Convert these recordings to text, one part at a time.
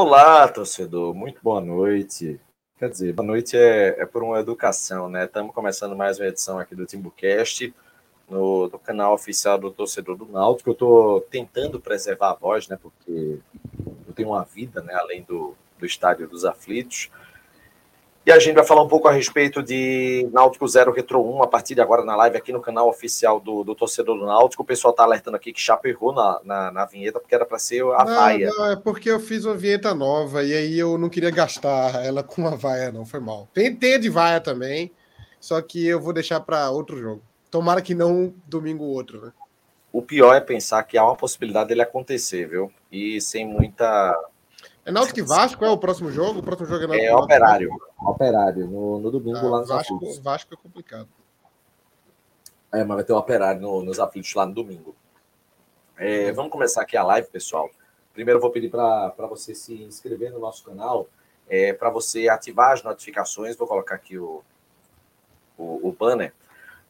Olá, torcedor, muito boa noite. Quer dizer, boa noite é, é por uma educação, né? Estamos começando mais uma edição aqui do Timbucast, no, canal oficial do torcedor do Náutico. Eu estou tentando preservar a voz, né? Porque eu tenho uma vida, né? Além do, do Estádio dos Aflitos. E a gente vai falar um pouco a respeito de Náutico 0 Retro 1 a partir de agora na live aqui no canal oficial do, do torcedor do Náutico. O pessoal está alertando aqui que Chapo errou na, na, na vinheta porque era para ser a não, vaia. Não, é porque eu fiz uma vinheta nova e aí eu não queria gastar ela com a vaia, não. Foi mal. Tem, tem de vaia também, só que eu vou deixar para outro jogo. Tomara que não domingo outro, né? O pior é pensar que há uma possibilidade dele acontecer, viu? E sem muita é Náutico e Vasco é o próximo jogo? O próximo jogo é Náutico É Operário. Operário, no, no domingo ah, lá nos Vasco, aflitos. Vasco é complicado. É, mas vai ter o Operário no, nos aflitos lá no domingo. É, vamos começar aqui a live, pessoal. Primeiro eu vou pedir para você se inscrever no nosso canal, é, para você ativar as notificações. Vou colocar aqui o, o, o banner.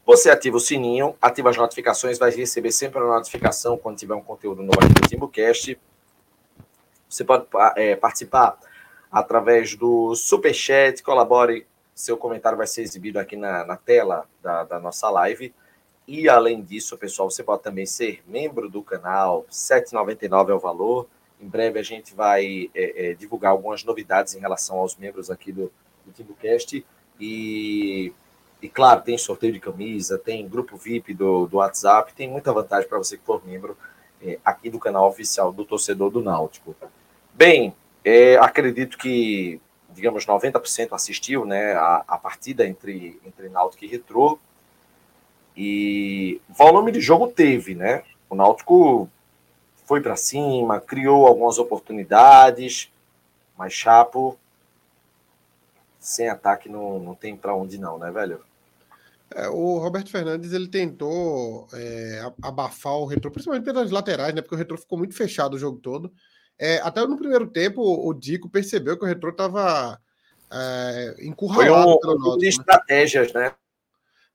Você ativa o sininho, ativa as notificações, vai receber sempre a notificação quando tiver um conteúdo novo aqui do TimbuCast. Você pode é, participar através do Superchat, colabore, seu comentário vai ser exibido aqui na, na tela da, da nossa live. E além disso, pessoal, você pode também ser membro do canal, R$ 7,99 é o valor. Em breve a gente vai é, é, divulgar algumas novidades em relação aos membros aqui do, do TimbuCast. E, e, claro, tem sorteio de camisa, tem grupo VIP do, do WhatsApp, tem muita vantagem para você que for membro é, aqui do canal oficial do Torcedor do Náutico. Bem, é, acredito que, digamos, 90% assistiu né, a, a, partida entre, entre Náutico e Retrô. E volume de jogo teve, né? O Náutico foi para cima, criou algumas oportunidades, mas Chapo, sem ataque, não, não tem para onde não, né, velho? É, o Roberto Fernandes ele tentou é, abafar o retrô, principalmente pelas laterais, né? Porque o retrô ficou muito fechado o jogo todo. É, até no primeiro tempo, o Dico percebeu que o Retrô estava é, encurralado foi um, pelo Náutico. de né? estratégias, né?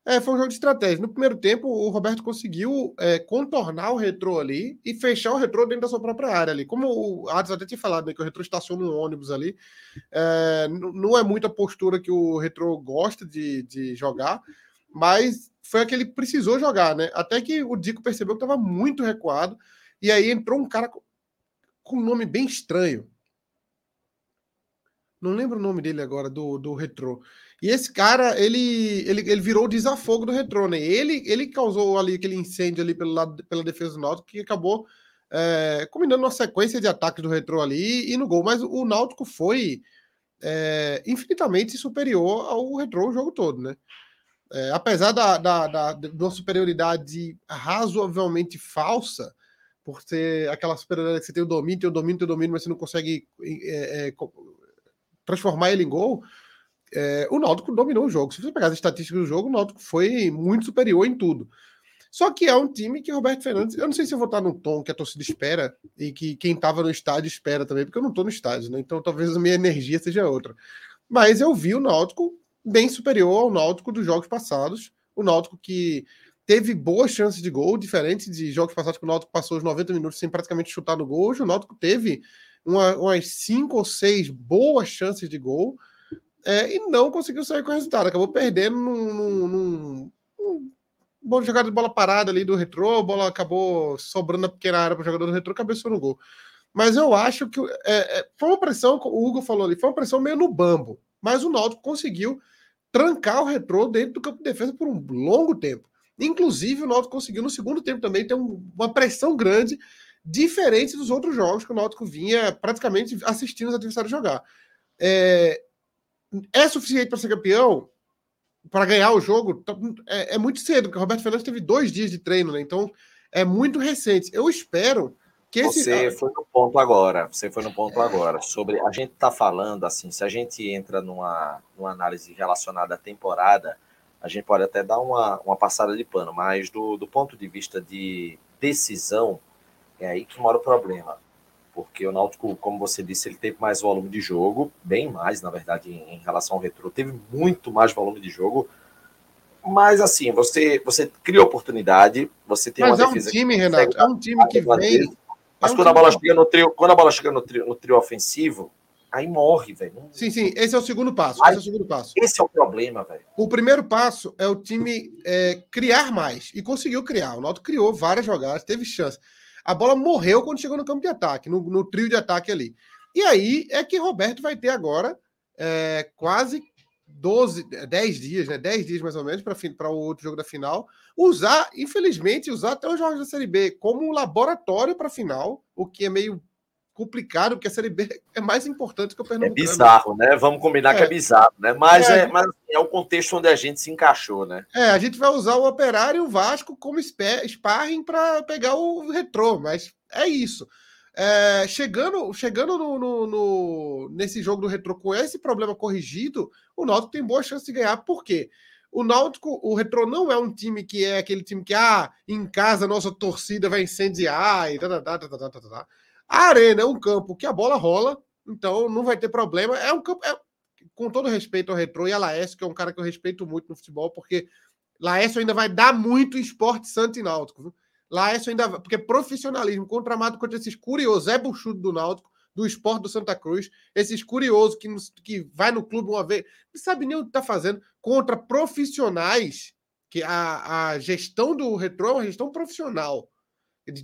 É, foi um jogo de estratégia. No primeiro tempo, o Roberto conseguiu é, contornar o retrô ali e fechar o retrô dentro da sua própria área ali. Como o Ades até tinha falado, né, que o retrô estaciona um ônibus ali. É, não é muita postura que o retrô gosta de, de jogar, mas foi a que ele precisou jogar, né? Até que o Dico percebeu que estava muito recuado. E aí entrou um cara com um nome bem estranho. Não lembro o nome dele agora, do, do Retrô. E esse cara, ele, ele, ele virou o desafogo do Retrô, né? Ele, ele causou ali aquele incêndio ali pelo lado, pela defesa do Náutico, que acabou é, combinando uma sequência de ataques do Retrô ali e no gol. Mas o Náutico foi é, infinitamente superior ao Retrô o jogo todo, né? É, apesar da, da, da, da, uma superioridade razoavelmente falsa, por ser aquela superioridade que você tem o domínio, tem o domínio, tem o domínio, mas você não consegue é, é, transformar ele em gol. É, o Náutico dominou o jogo. Se você pegar as estatísticas do jogo, o Náutico foi muito superior em tudo. Só que é um time que Roberto Fernandes, eu não sei se eu vou estar no tom que a torcida espera e que quem estava no estádio espera também, porque eu não estou no estádio, né? Então talvez a minha energia seja outra. Mas eu vi o Náutico bem superior ao Náutico dos jogos passados. O Náutico que teve boas chances de gol, diferente de jogos passados que o Náutico passou os 90 minutos sem praticamente chutar no gol. O Náutico teve uma, umas cinco ou seis boas chances de gol é, e não conseguiu sair com o resultado. Acabou perdendo num, num, num, num boa jogada de bola parada ali do retrô, a bola acabou sobrando na pequena área para o jogador do retrô, cabeçou no gol. Mas eu acho que é, é, foi uma pressão, o Hugo falou ali, foi uma pressão meio no bambo. Mas o Náutico conseguiu trancar o retrô dentro do campo de defesa por um longo tempo. Inclusive, o Náutico conseguiu no segundo tempo também ter um, uma pressão grande, diferente dos outros jogos que o Náutico vinha praticamente assistindo os adversários jogar. É, é suficiente para ser campeão? Para ganhar o jogo? Tá, é, é, muito cedo, porque o Roberto Fernandes teve dois dias de treino, né? Então é muito recente. Eu espero que esse. Você foi no ponto agora. Você foi no ponto agora. Sobre. A gente está falando assim, se a gente entra numa, numa análise relacionada à temporada, a gente pode até dar uma, uma passada de pano, mas do, do ponto de vista de decisão, é aí que mora o problema porque o Náutico, como você disse, ele teve mais volume de jogo, bem mais, na verdade, em, em relação ao retrô, teve muito mais volume de jogo. Mas assim, você você cria oportunidade, você tem mas uma é defesa. um time, Renato, é um time que vem. Mas é um quando, a bola chega no trio, quando a bola chega no trio, no trio ofensivo, aí morre, velho. Sim, sim, esse é o segundo passo. esse é o segundo passo. Esse é o problema, velho. O primeiro passo é o time é, criar mais. E conseguiu criar. O Náutico criou várias jogadas, teve chance. A bola morreu quando chegou no campo de ataque, no, no trio de ataque ali. E aí é que Roberto vai ter agora é, quase 12, 10 dias, né? 10 dias mais ou menos para o outro jogo da final. Usar, infelizmente, usar até os jogos da Série B como um laboratório para a final, o que é meio complicado, porque a Série B é mais importante que o Pernambuco. É bizarro, né? Vamos combinar é. que é bizarro, né? Mas é, é, mas é o contexto onde a gente se encaixou, né? É, a gente vai usar o Operário e o Vasco como sparring para pegar o retrô, mas é isso. É, chegando chegando no, no, no, nesse jogo do retrô com esse problema corrigido, o Náutico tem boa chance de ganhar. Por quê? O Náutico, o Retrô não é um time que é aquele time que, ah, em casa nossa torcida vai incendiar e tá, tá, tá, tá, tá, tá. A arena é um campo que a bola rola, então não vai ter problema. É um campo, é, com todo respeito ao Retro e a Laércio, que é um cara que eu respeito muito no futebol, porque Laércio ainda vai dar muito esporte santo e náutico. Viu? Laércio ainda vai, porque profissionalismo contramado contra esses curiosos, é buchudo do náutico, do esporte do Santa Cruz, esses curiosos que, que vai no clube uma vez, não sabe nem o que está fazendo, contra profissionais, que a, a gestão do Retro é uma gestão profissional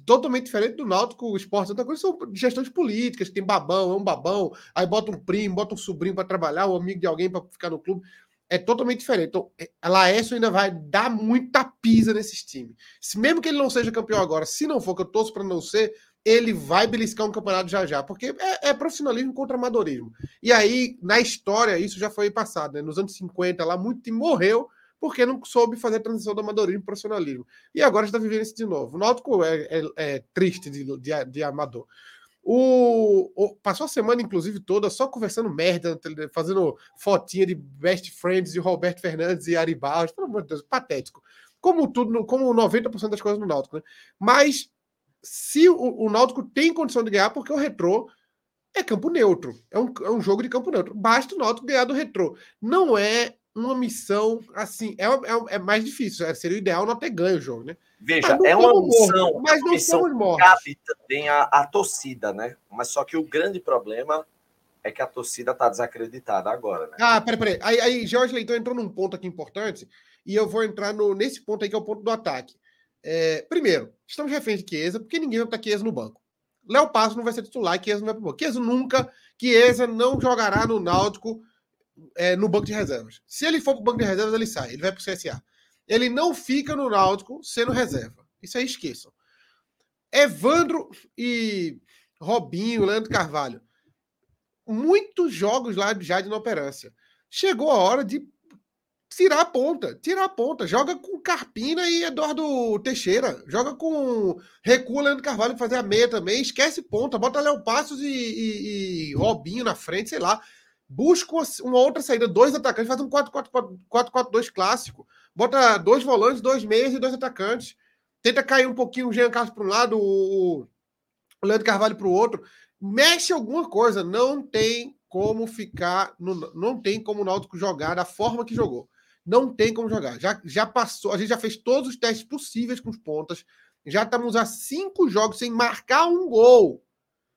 totalmente diferente do Náutico, o esporte, outra coisa são gestões políticas, tem babão, é um babão, aí bota um primo, bota um sobrinho para trabalhar, um amigo de alguém para ficar no clube. É totalmente diferente. Então, é, a Laércio ainda vai dar muita pisa nesses times. Se, mesmo que ele não seja campeão agora, se não for, que eu torço para não ser, ele vai beliscar um campeonato já já, porque é, é, profissionalismo contra amadorismo. E aí, na história, isso já foi passado, né? Nos anos 50, lá, muito time morreu porque não soube fazer a transição do amadorismo para profissionalismo. E agora está vivendo isso de novo. O Náutico é, é, é triste de, de, de amador. O, o, passou a semana, inclusive, toda só conversando merda, fazendo fotinha de best friends de Roberto Fernandes e Ari Barros. Pelo amor de Deus, patético. Como tudo, como 90% das coisas no Náutico, né? Mas se o, o Náutico tem condição de ganhar, porque o retrô é campo neutro. É um, é um jogo de campo neutro. Basta o Náutico ganhar do retrô. Não é uma missão assim, é, é, é mais difícil. É, seria o ideal não ter ganho o jogo, né? Veja, é uma missão, mortos, mas não missão somos mortos. cabe também a, a torcida, né? Mas só que o grande problema é que a torcida está desacreditada agora, né? Ah, peraí, peraí. Aí, aí Jorge Leitão entrou num ponto aqui importante e eu vou entrar no, nesse ponto aí que é o ponto do ataque. É, primeiro, estamos reféns de Chiesa, porque ninguém vai botar Chiesa no banco. Léo Passo não vai ser titular e Chiesa não vai pro banco. Chiesa nunca, Chiesa não jogará no Náutico é, no banco de reservas. Se ele for para o banco de reservas, ele sai, ele vai para o CSA. Ele não fica no Náutico sendo reserva. Isso aí esqueçam. Evandro e Robinho, Leandro Carvalho. Muitos jogos lá já de inoperância. Chegou a hora de tirar a ponta, tirar a ponta. Joga com Carpina e Eduardo Teixeira. Joga com recua Leandro Carvalho fazer a meia também. Esquece ponta. Bota Léo Passos e, e, e Robinho na frente, sei lá busca uma outra saída, dois atacantes, faz um 4-4-2 clássico, bota dois volantes, dois meias e dois atacantes, tenta cair um pouquinho o Jean Carlos para um lado, o Leandro Carvalho para o outro, mexe alguma coisa, não tem como ficar, no, não tem como o Náutico jogar da forma que jogou. Não tem como jogar. Já, já passou, a gente já fez todos os testes possíveis com os pontas. Já estamos a cinco jogos sem marcar um gol.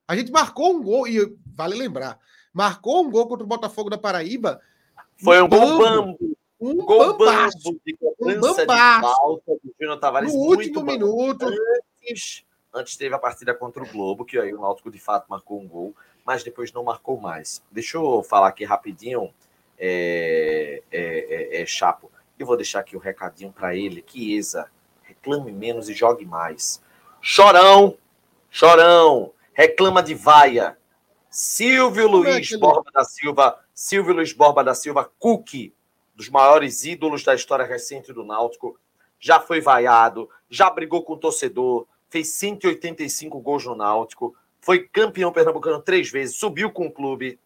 A gente marcou um gol, e vale lembrar, marcou um gol contra o Botafogo da Paraíba. Foi um gol bambo. Um gol bambo de um bambaço. do Júnior Tavares. No último minuto. Antes, antes teve a partida contra o Globo, que aí o Náutico de fato marcou um gol, mas depois não marcou mais. Deixa eu falar aqui rapidinho, é, é, é, é Chapo. E vou deixar aqui o recadinho para ele, que Exa, reclame menos e jogue mais. Chorão, chorão, reclama de vaia. Silvio Como é Luiz é Borba da Silva, Silvio Luiz Borba da Silva, Cookie, dos maiores ídolos da história recente do Náutico, já foi vaiado, já brigou com o torcedor, fez 185 gols no Náutico, foi campeão pernambucano três vezes, subiu com o clube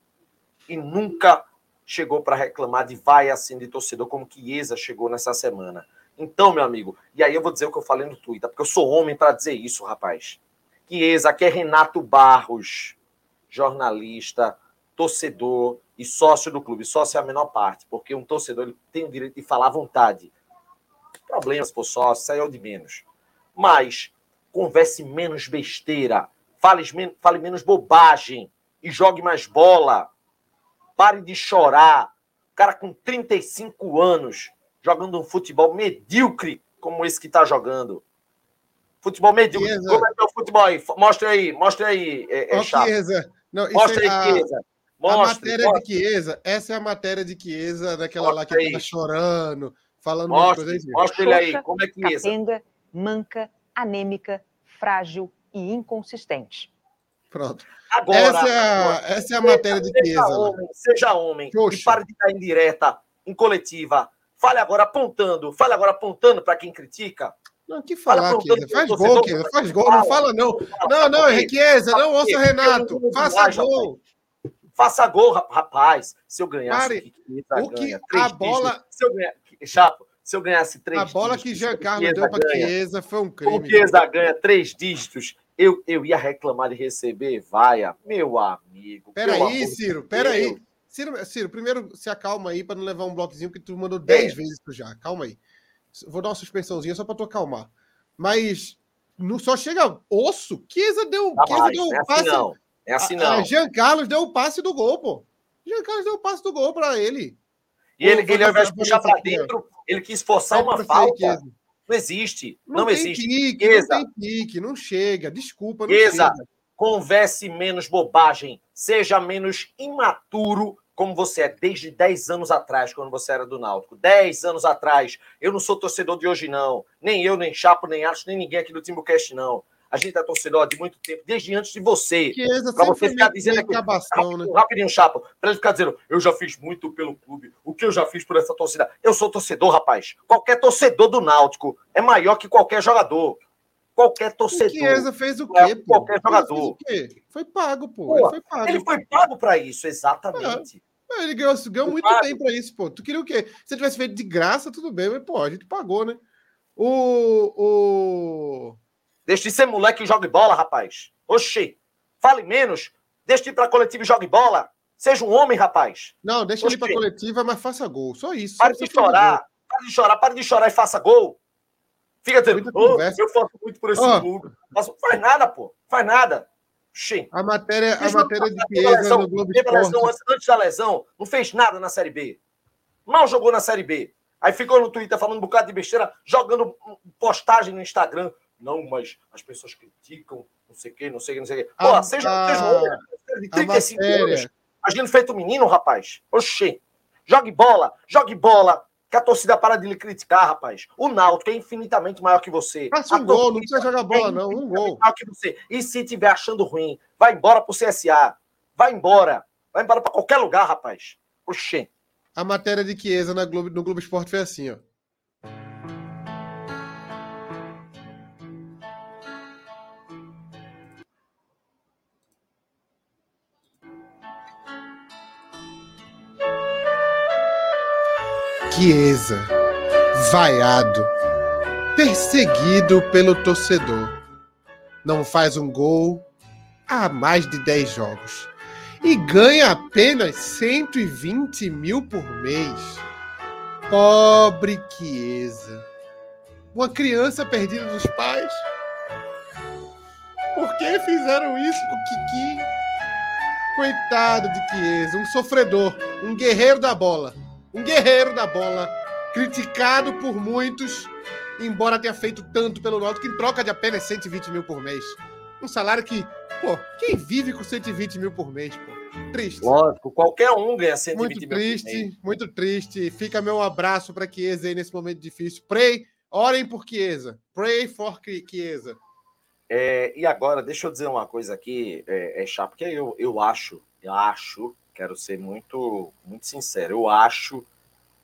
e nunca chegou para reclamar de vai assim de torcedor como Chiesa chegou nessa semana. Então, meu amigo, e aí eu vou dizer o que eu falei no Twitter, porque eu sou homem para dizer isso, rapaz. Chiesa, aqui é Renato Barros, jornalista, torcedor e sócio do clube. Sócio é a menor parte, porque um torcedor ele tem o direito de falar à vontade. Problemas por sócio, aí é o de menos. Mas converse menos besteira, fale, fale menos bobagem e jogue mais bola. Pare de chorar. Cara com 35 anos jogando um futebol medíocre como esse que está jogando. Futebol medíocre. Como é que é o futebol aí? Mostra aí, mostra aí, é, é Chiesa. Não, mostra aí, a, Chiesa. Mostra, a matéria mostra. de Chiesa, essa é a matéria de Chiesa, daquela mostra lá que está chorando, falando mostra, coisa Mostra ele aí, como é que Chiesa? Capenga, manca, anêmica, frágil e inconsistente. Pronto. Agora, essa é a, essa é a matéria de Chiesa. Seja homem, seja homem e pare de estar em direta, em coletiva. Fale agora apontando, fale agora apontando para quem critica. Não, que falar, Chiesa. Faz gol, Chiesa. Faz gol, não fala não. Não, não, Chiesa, não ouça Renato. Faça gol. Faça gol, rapaz. Se eu ganhasse, Pare, o que a bola. Se eu ganhar, Chapo, se eu ganhasse três A bola dígitos, que Jean Carlos deu para Chiesa foi um crime. O Chiesa ganha três dígitos eu, eu ia reclamar de receber vaia. Meu amigo. Peraí, Ciro, peraí. Ciro, Ciro, primeiro se acalma aí para não levar um bloquezinho que tu mandou 10 é. vezes já. Calma aí. Vou dar uma suspensãozinha só para tu acalmar. Mas não só chega osso. Chiesa deu, tá Chiesa deu é passe. Assim não. É assim não. A, a Jean Carlos deu o passe do gol, pô. Jean Carlos deu o passe do gol para ele. E ele, ele ao invés de puxar para dentro, ele quis forçar uma falta. Não existe. Não, não existe. Pique, não tem pique, não chega. Desculpa, não chega. Converse menos bobagem. Seja menos imaturo como você é desde 10 anos atrás, quando você era do Náutico. 10 anos atrás. Eu não sou torcedor de hoje, não. Nem eu, nem Chapo, nem Acho, nem ninguém aqui do Timbucast, não. A gente é torcedor de muito tempo, desde antes de você. Para você ficar dizendo aqui, rapidinho, né? rapidinho, Chapa, para ele ficar dizendo, eu já fiz muito pelo clube, o que eu já fiz por essa torcida. Eu sou torcedor, rapaz. Qualquer torcedor do Náutico é maior que qualquer jogador. Qualquer torcedor. O Chiesa fez o quê? Pô? Qualquer jogador. O quê? Foi pago, pô. pô ele foi pago. Ele foi pago para isso, exatamente. É. Ele ganhou, ganhou muito pago. bem para isso, pô. Tu queria o quê? Se tivesse feito de graça, tudo bem, mas, pô, a gente pagou, né? O. o... Deixa de ser moleque e jogue bola, rapaz. Oxi. Fale menos. Deixa de ir pra coletiva e jogue bola. Seja um homem, rapaz. Não, deixa Oxi. de ir pra coletiva, mas faça gol. Só isso. Pare de chorar. Pare de chorar. Pare de chorar e faça gol. Fica dizendo, oh, eu faço muito por esse oh. clube. Mas faz nada, pô. Faz nada. Oxi. A matéria, a matéria de Chiesa no Globo Esporte. Lesão, antes, antes da lesão, não fez nada na Série B. Mal jogou na Série B. Aí ficou no Twitter falando um bocado de besteira, jogando postagem no Instagram. Não, mas as pessoas criticam, não sei o quê, não sei o quê, não sei o quê. Pô, a, seja, a, seja de 35 anos, agindo feito menino, rapaz. Oxê. Jogue bola, jogue bola, que a torcida para de lhe criticar, rapaz. O Náutico é infinitamente maior que você. Faça um gol, não precisa jogar bola, é não. Um gol. Maior que você. E se tiver achando ruim, vai embora pro CSA. Vai embora. Vai embora para qualquer lugar, rapaz. Oxê. A matéria de Chiesa na Globo, no Globo Esporte foi assim, ó. Chiesa, vaiado, perseguido pelo torcedor. Não faz um gol há mais de 10 jogos e ganha apenas 120 mil por mês. Pobre Chiesa. Uma criança perdida dos pais. Por que fizeram isso com Kiki? Coitado de Chiesa, um sofredor, um guerreiro da bola um guerreiro da bola, criticado por muitos, embora tenha feito tanto pelo Náutico, em troca de apenas 120 mil por mês. Um salário que, pô, quem vive com 120 mil por mês, pô? Triste. Lógico, qualquer um ganha 120 muito triste, muito triste. Fica meu abraço para Chiesa aí nesse momento difícil. Pray, orem por Chiesa. Pray for Chiesa. É, e agora, deixa eu dizer uma coisa aqui, é, é chato, porque eu, eu acho, eu acho, quero ser muito, muito sincero, eu acho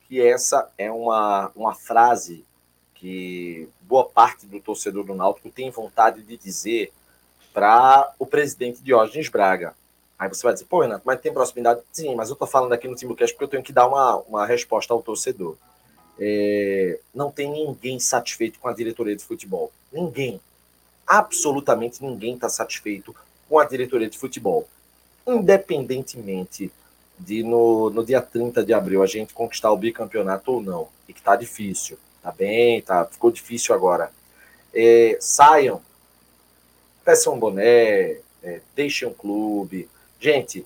que essa é uma, uma frase que boa parte do torcedor do Náutico tem vontade de dizer para o presidente Diógenes Braga. Aí você vai dizer, pô, Renato, mas tem proximidade? Sim, mas eu estou falando aqui no Timbucast porque eu tenho que dar uma, uma resposta ao torcedor. É, não tem ninguém satisfeito com a diretoria de futebol. Ninguém. Absolutamente ninguém está satisfeito com a diretoria de futebol. Independentemente de no, no dia 30 de abril a gente conquistar o bicampeonato ou não, e que tá difícil, tá bem, tá, ficou difícil agora. É, saiam, peçam um boné, é, deixem um clube. Gente,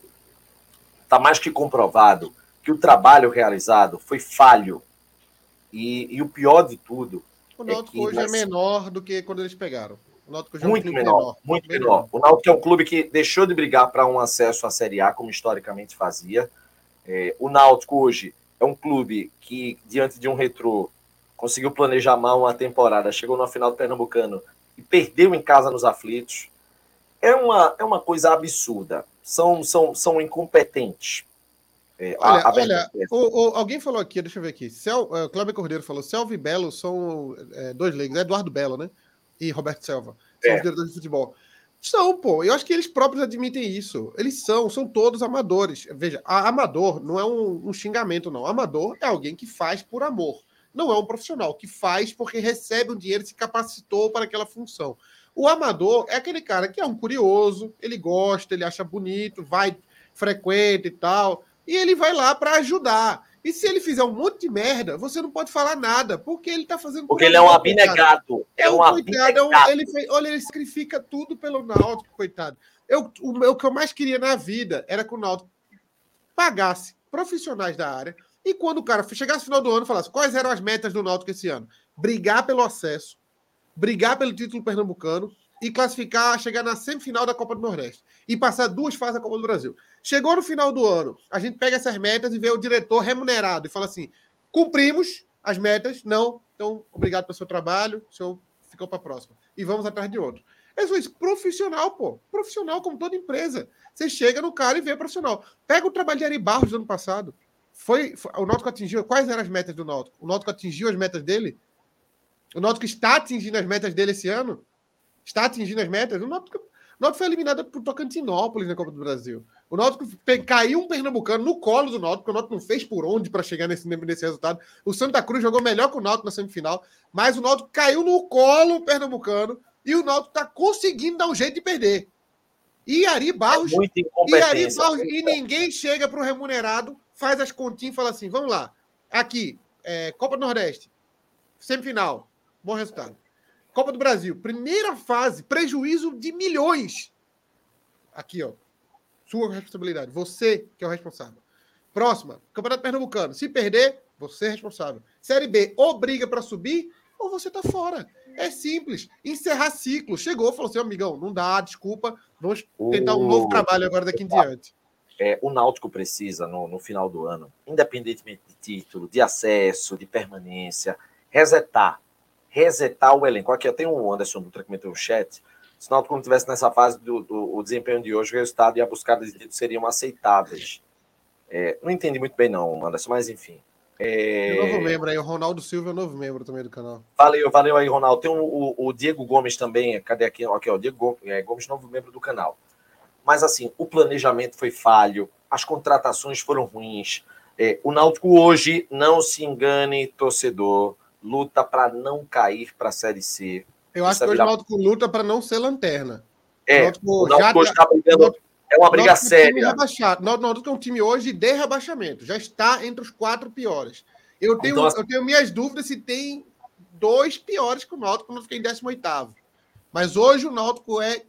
tá mais que comprovado que o trabalho realizado foi falho. E, e o pior de tudo. O Náutico é hoje é menor do que quando eles pegaram. O Náutico já muito é um menor, menor, muito menor. menor. O Náutico é um clube que deixou de brigar para um acesso à Série A, como historicamente fazia. É, o Náutico hoje é um clube que, diante de um retrô, conseguiu planejar mal uma temporada, chegou na final do Pernambucano e perdeu em casa nos aflitos. É uma, é uma coisa absurda. São, são, são incompetentes. É, olha, a, a olha o, o, alguém falou aqui, deixa eu ver aqui. Cel, uh, Cláudio Cordeiro falou: Selva e Belo são é, dois leigos, é Eduardo Belo, né? E Roberto Selva. São é. os diretores de futebol. São, pô. Eu acho que eles próprios admitem isso. Eles são, são todos amadores. Veja, amador não é um, um, xingamento, não. Amador é alguém que faz por amor. Não é um profissional que faz porque recebe o dinheiro e se capacitou para aquela função. O amador é aquele cara que é um curioso, ele gosta, ele acha bonito, vai, frequenta e tal, e ele vai lá para ajudar. E se ele fizer um monte de merda, você não pode falar nada, porque ele tá fazendo. Porque ele é um abnegado. É um, abnegado. É um, ele olha, ele sacrifica tudo pelo Náutico, coitado. Eu, o, o que eu mais queria na vida era que o Náutico pagasse profissionais da área e quando o cara chegasse no final do ano falasse quais eram as metas do Náutico esse ano. Brigar pelo acesso, brigar pelo título pernambucano e classificar, chegar na semifinal da Copa do Nordeste e passar duas fases da Copa do Brasil. Chegou no final do ano, a gente pega essas metas e vê o diretor remunerado e fala assim: cumprimos as metas, não, então obrigado pelo seu trabalho, o senhor ficou para a próxima. E vamos atrás de outro. É isso, profissional, pô. Profissional, como toda empresa. Você chega no cara e vê profissional. Pega o trabalho de Ari Barros do ano passado. Foi, foi, o Náutico atingiu. Quais eram as metas do Náutico? O Náutico atingiu as metas dele? O Náutico está atingindo as metas dele esse ano? Está atingindo as metas? O Náutico, o Náutico foi eliminado por Tocantinópolis na Copa do Brasil. O Náutico caiu um pernambucano no colo do Náutico, o Náutico não fez por onde para chegar nesse, nesse resultado. O Santa Cruz jogou melhor que o Náutico na semifinal, mas o Náutico caiu no colo pernambucano e o Náutico está conseguindo dar um jeito de perder. E Ari Barros, é e Ari Barros, e ninguém chega para o remunerado, faz as continhas e fala assim: vamos lá, aqui, é, Copa do Nordeste, semifinal, bom resultado. Copa do Brasil, primeira fase, prejuízo de milhões. Aqui, ó, sua responsabilidade. Você que é o responsável. Próxima, Campeonato Pernambucano. Se perder, você é responsável. Série B, ou briga para subir, ou você tá fora. É simples. Encerrar ciclo. Chegou, falou assim, amigão, não dá, desculpa. Vamos tentar um novo trabalho agora daqui em diante. É, o Náutico precisa, no, no final do ano, independentemente de título, de acesso, de permanência, resetar. Resetar o elenco. Aqui, tem um Anderson Dutra que meteu no chat se o Náutico não tivesse nessa fase do, do o desempenho de hoje, o resultado e a buscada de títulos seriam aceitáveis. É, não entendi muito bem, não, Anderson, mas enfim. É... novo membro aí, o Ronaldo Silva é novo membro também do canal. Valeu, valeu aí, Ronaldo. Tem o, o, o Diego Gomes também. Cadê aqui? Aqui, ó, Diego Gomes, é, Gomes, novo membro do canal. Mas assim, o planejamento foi falho, as contratações foram ruins. É, o Náutico hoje, não se engane, torcedor, luta para não cair para a Série C. Eu acho que hoje o Náutico luta para não ser lanterna. É, o Náutico, o Náutico já, está brigando, é uma briga séria. É um Náutico é um time hoje de rebaixamento, já está entre os quatro piores. Eu tenho, então, assim, eu tenho minhas dúvidas se tem dois piores que o Náutico quando fiquei em 18 Mas hoje o Náutico é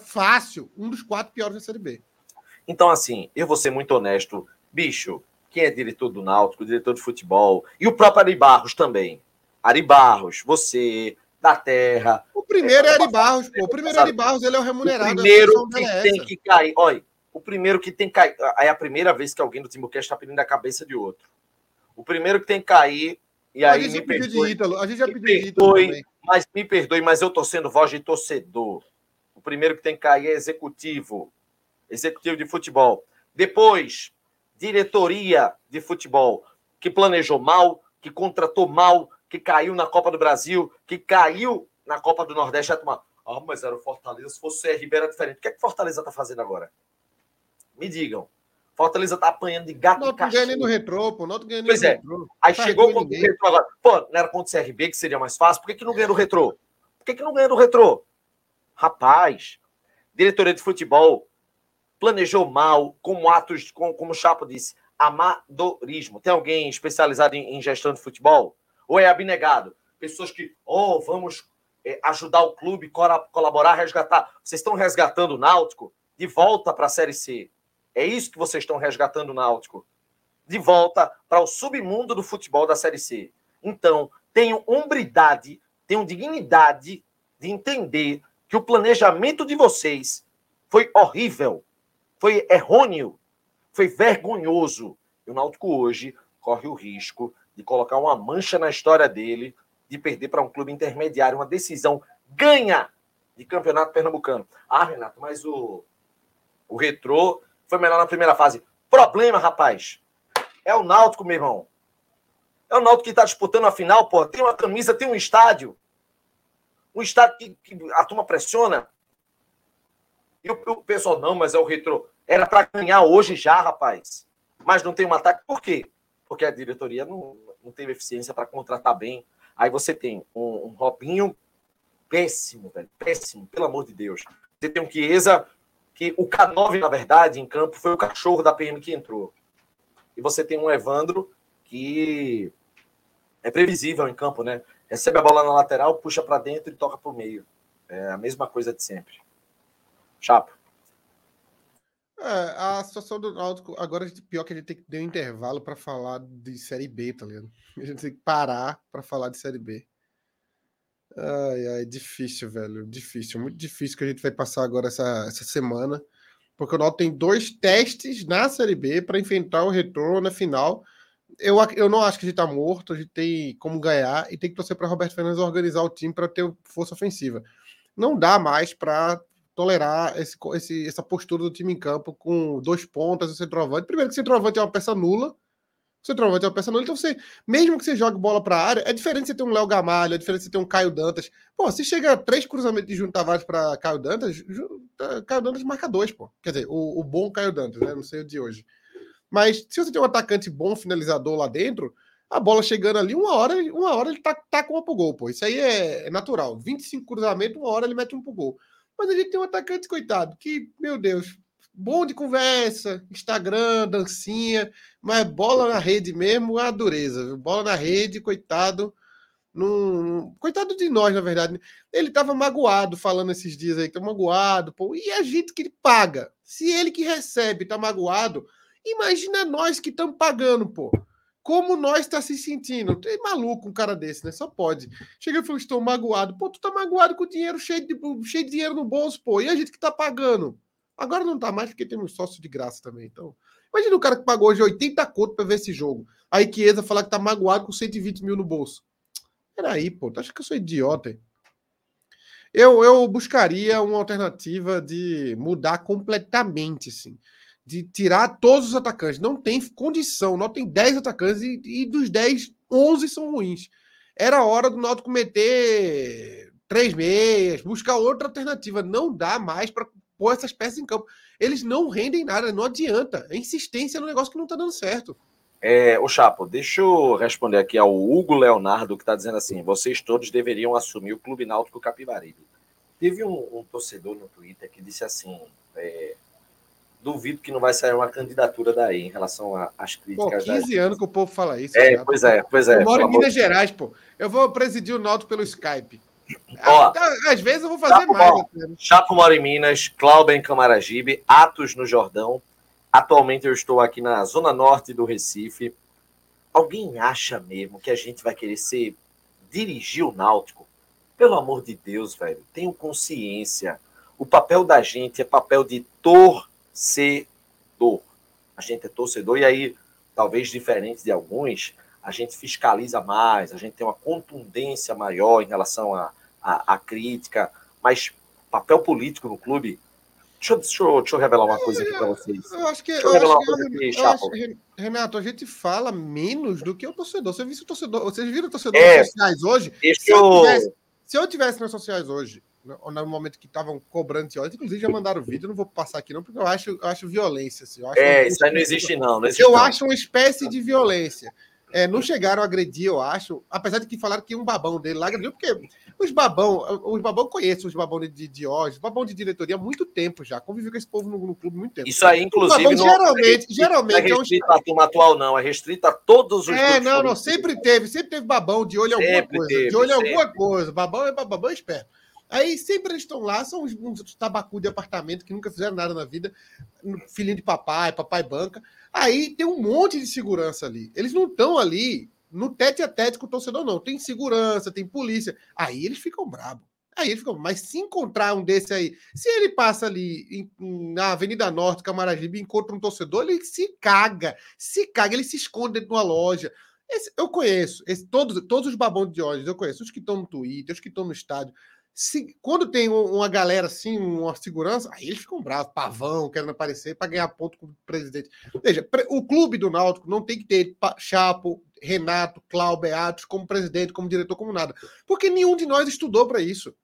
fácil, um dos quatro piores da Série B. Então, assim, eu vou ser muito honesto. Bicho, quem é diretor do Náutico, diretor de futebol, e o próprio Ari Barros também. Ari Barros, você, da terra. O primeiro é, é Ari Barros, pô. O primeiro é Ari Barros, ele é o remunerado. O primeiro que tem que cair. Olha, O primeiro que tem que cair. É a primeira vez que alguém do Timbucast está pedindo a cabeça de outro. O primeiro que tem que cair. E aí, me perdoe, Ítalo, a gente já pediu de Ítalo também. Mas me perdoe, mas eu estou sendo voz de torcedor. O primeiro que tem que cair é executivo. Executivo de futebol. Depois, diretoria de futebol, que planejou mal, que contratou mal, que caiu na Copa do Brasil, que caiu na Copa do Nordeste. Ah, mas era o Fortaleza. Se fosse o CRB, era diferente. O que é que Fortaleza está fazendo agora? Me digam. Fortaleza tá apanhando de gato não, e cachorro. Não no retrô, pô. Não ganhando pois é. Retrô. Aí tá chegou contra o retrô agora. Pô, não era contra o CRB que seria mais fácil? Por que, que não ganha no retrô? Por que, que não ganha no retrô? Rapaz, diretoria de futebol planejou mal, como atos, como, como o Chapo disse, amadorismo. Tem alguém especializado em, em, gestão de futebol? Ou é abnegado? Pessoas que, oh, vamos é, ajudar o clube, colaborar, resgatar. Vocês estão resgatando o Náutico de volta para a Série C. É isso que vocês estão resgatando o Náutico. De volta para o submundo do futebol da Série C. Então, tenham hombridade, tenham dignidade de entender que o planejamento de vocês foi horrível, foi errôneo, foi vergonhoso. E o Náutico hoje corre o risco de colocar uma mancha na história dele, de perder para um clube intermediário, uma decisão ganha de campeonato pernambucano. Ah, Renato, mas o, o Retrô foi melhor na primeira fase. Problema, rapaz. É o Náutico, meu irmão. É o Náutico que está disputando a final, pô. Tem uma camisa, tem um estádio. Um estádio que, que a turma pressiona. E o, o, pessoal, não, mas é o retrô. Era para ganhar hoje já, rapaz. Mas não tem um ataque. Por quê? Porque a diretoria não, não teve eficiência para contratar bem. Aí você tem um, um Robinho péssimo, velho. Péssimo, pelo amor de Deus. Você tem um Chiesa que o K9, na verdade, em campo, foi o cachorro da PM que entrou. E você tem um Evandro que é previsível em campo, né? Recebe a bola na lateral, puxa para dentro e toca para o meio. É a mesma coisa de sempre. Chapo. É, a situação do Náutico, agora pior que a gente tem que dar um intervalo para falar de Série B, tá ligado? A gente tem que parar para falar de Série B. Ai, ai, difícil, velho. Difícil, muito difícil que a gente vai passar agora essa, essa semana. Porque o Náutico tem dois testes na Série B para enfrentar o retorno na final. Eu, eu não acho que a gente tá morto, a gente tem como ganhar e tem que torcer para Roberto Fernandes organizar o time para ter força ofensiva. Não dá mais para tolerar esse, esse, essa postura do time em campo com dois pontas e centroavante. Primeiro que o centroavante é uma peça nula, centroavante é uma peça nula. Então, você, mesmo que você jogue bola para a área, é diferente você ter um Léo Gamalho, é diferente você ter um Caio Dantas. Pô, se chega três cruzamentos de Júnior Tavares para Caio Dantas, Caio Dantas marca dois, pô. Quer dizer, o, o bom Caio Dantas, né? Não sei o de hoje. Mas se você tem um atacante bom finalizador lá dentro, a bola chegando ali, uma hora, uma hora ele tá, tá com uma pro gol, pô. Isso aí é, é natural. 25 cruzamentos, uma hora ele mete um pro gol. Mas a gente tem um atacante, coitado, que, meu Deus, bom de conversa, Instagram, dancinha, mas bola na rede mesmo, a dureza. Viu? Bola na rede, coitado. Num... Coitado de nós, na verdade. Ele estava magoado falando esses dias aí, que tá magoado, pô. E a gente que paga. Se ele que recebe tá magoado, imagina nós que estamos pagando, pô. Como nós está se sentindo? Tem maluco um cara desse, né? Só pode. Chega e fala, estou magoado. Pô, tu tá magoado com dinheiro cheio de, cheio de dinheiro no bolso, pô. E a gente que tá pagando? Agora não tá mais porque temos sócio de graça também. Então, imagina o cara que pagou hoje 80 conto para ver esse jogo. Aí Chiesa falar que tá magoado com 120 mil no bolso. Peraí, pô, tu acha que eu sou idiota? Eu, eu buscaria uma alternativa de mudar completamente, assim. De tirar todos os atacantes. Não tem condição. Não tem 10 atacantes e, e dos 10, 11 são ruins. Era hora do Náutico meter três meias, buscar outra alternativa. Não dá mais para pôr essas peças em campo. Eles não rendem nada, não adianta. É insistência no negócio que não está dando certo. É, o Chapo, deixa eu responder aqui ao Hugo Leonardo, que está dizendo assim: vocês todos deveriam assumir o Clube Náutico Capibaribe. Teve um, um torcedor no Twitter que disse assim: é, duvido que não vai sair uma candidatura daí em relação às críticas. Pô, 15 anos que o povo fala isso. É, cara. pois é, pois é. Eu moro em Minas Gerais, pô. Eu vou presidir o Náutico pelo Skype. Ó, então, Às vezes eu vou fazer Chapo, mais. Né? Chapo mora em Minas, Cláudio em Camaragibe, Atos no Jordão. Atualmente eu estou aqui na zona norte do Recife. Alguém acha mesmo que a gente vai querer ser dirigir o Náutico? Pelo amor de Deus, velho, tenho consciência. O papel da gente é papel de A gente é torcedor e aí, talvez diferente de alguns, a gente fiscaliza mais, a gente tem uma contundência maior em relação à a, a, a, crítica, mas papel político no clube. Deixa eu, deixa eu, deixa eu revelar uma coisa aqui para vocês. Eu acho que, eu acho que, eu acho, Renato, a gente fala menos do que o torcedor. Você viu o torcedor, vocês viram o torcedor é, nas sociais hoje? Se eu, tivesse, se eu tivesse nas sociais hoje, no momento que estavam cobrando antiólitos, inclusive já mandaram vídeo, não vou passar aqui não, porque eu acho, eu acho violência. Assim, acho é, isso aí não existe não. não existe eu não. acho uma espécie de violência. É, não chegaram a agredir, eu acho, apesar de que falaram que um babão dele lá agrediu, porque os babão, os babão conheço os babão de, de, de hoje, babão de diretoria há muito tempo já, convivi com esse povo no, no clube há muito tempo. Isso aí, inclusive, babão, geralmente, é geralmente não é restrito é um... à turma atual, não, é restrito a todos os É, não, não, sempre teve, sempre teve babão de olho em alguma coisa, teve, de olho em alguma coisa, babão é babão é esperto. Aí sempre eles estão lá, são uns, uns tabacu de apartamento que nunca fizeram nada na vida, filhinho de papai, papai banca. Aí tem um monte de segurança ali. Eles não estão ali no tete a tete com o torcedor, não. Tem segurança, tem polícia. Aí eles ficam bravos. Aí eles ficam, mas se encontrar um desse aí, se ele passa ali em, na Avenida Norte, Camaragibe, encontra um torcedor, ele se caga, se caga, ele se esconde dentro de uma loja. Esse, eu conheço, esse, todos, todos os babões de ônibus, eu conheço, os que estão no Twitter, os que estão no estádio. Se, quando tem uma galera assim, uma segurança, aí eles ficam bravos, pavão, querendo aparecer para ganhar ponto com o presidente. Veja, o clube do Náutico não tem que ter Chapo, Renato, Cláudio Beatos como presidente, como diretor, como nada. Porque nenhum de nós estudou para isso.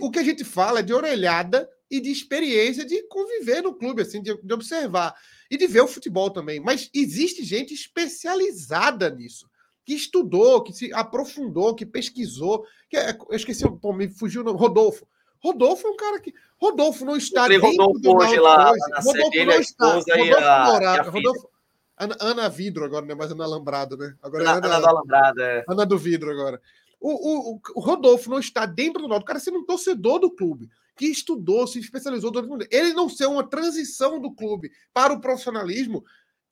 O que a gente fala é de orelhada e de experiência de conviver no clube, assim, de, de observar e de ver o futebol também. Mas existe gente especializada nisso que estudou, que se aprofundou, que pesquisou. Que é, eu esqueci, pô, me fugiu o Rodolfo. Rodolfo é um cara que. Rodolfo não está dentro Rodolfo do hoje lá, na Rodolfo não está. Rodolfo Morado. Rodolfo, Ana, Ana Vidro agora, né? Mais Ana Alambrado, né? Agora é Ana, Ana, Ana do Alambrado, é. Ana do Vidro agora. O, o, o Rodolfo não está dentro do Náutico, o cara sendo um torcedor do clube, que estudou, se especializou. Ele não ser uma transição do clube para o profissionalismo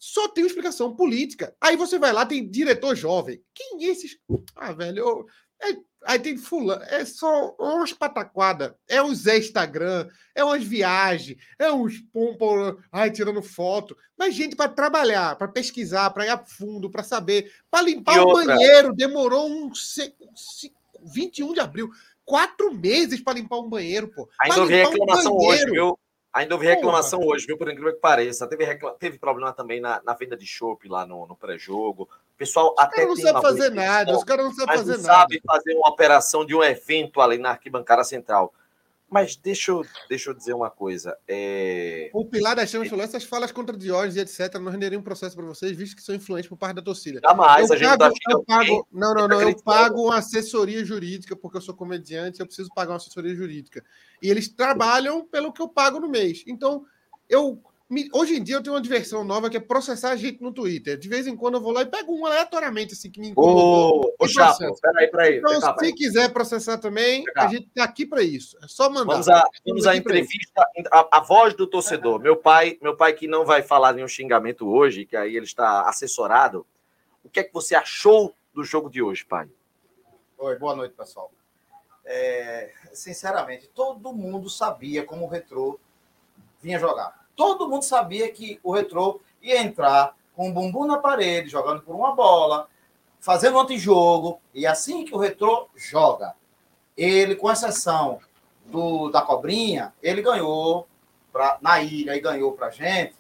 só tem uma explicação política. Aí você vai lá, tem diretor jovem. Quem é esses? Ah, velho, eu... é... aí tem fulano. É só umas pataquadas. É uns Zé Instagram, é umas viagens, é uns pompom, ai, tirando foto. Mas gente para trabalhar, para pesquisar, para ir a fundo, para saber. Para limpar o banheiro, demorou um 21 de abril. Quatro meses para limpar um banheiro, pô. Ainda ouvi reclamação um hoje, viu? Ainda houve reclamação Porra. hoje, viu? Por incrível que pareça. Teve, recla... Teve problema também na, na venda de chopp lá no, no pré-jogo. O pessoal os até. Os caras não sabem fazer nada. Os caras não sabem fazer não nada. sabe fazer uma operação de um evento ali na arquibancada central. Mas deixa eu, deixa eu dizer uma coisa. É... O Pilar das Chamas falou: essas falas contra Diógenes e etc. não renderiam um processo para vocês, visto que são influentes por parte da torcida. Jamais, eu a gente pago, tá eu pago, Não, não, não. Eu pago uma assessoria jurídica, porque eu sou comediante, eu preciso pagar uma assessoria jurídica. E eles trabalham pelo que eu pago no mês. Então, eu Hoje em dia eu tenho uma diversão nova que é processar a gente no Twitter. De vez em quando eu vou lá e pego um aleatoriamente, assim, que me incomodou. Ô, ô Chapo, peraí, peraí. Então, se quiser processar também, a gente tá aqui para isso. É só mandar. Vamos à, vamos à entrevista, a, a, voz do torcedor. Meu pai, meu pai que não vai falar nenhum xingamento hoje, que aí ele está assessorado. O que é que você achou do jogo de hoje, pai? Oi, boa noite, pessoal. É, sinceramente, todo mundo sabia como o Retrô vinha jogar todo mundo sabia que o Retrô ia entrar com o bumbum na parede, jogando por uma bola, fazendo antijogo, e assim que o Retrô joga. Ele, com exceção do, da Cobrinha, ele ganhou pra, na ilha e ganhou para gente,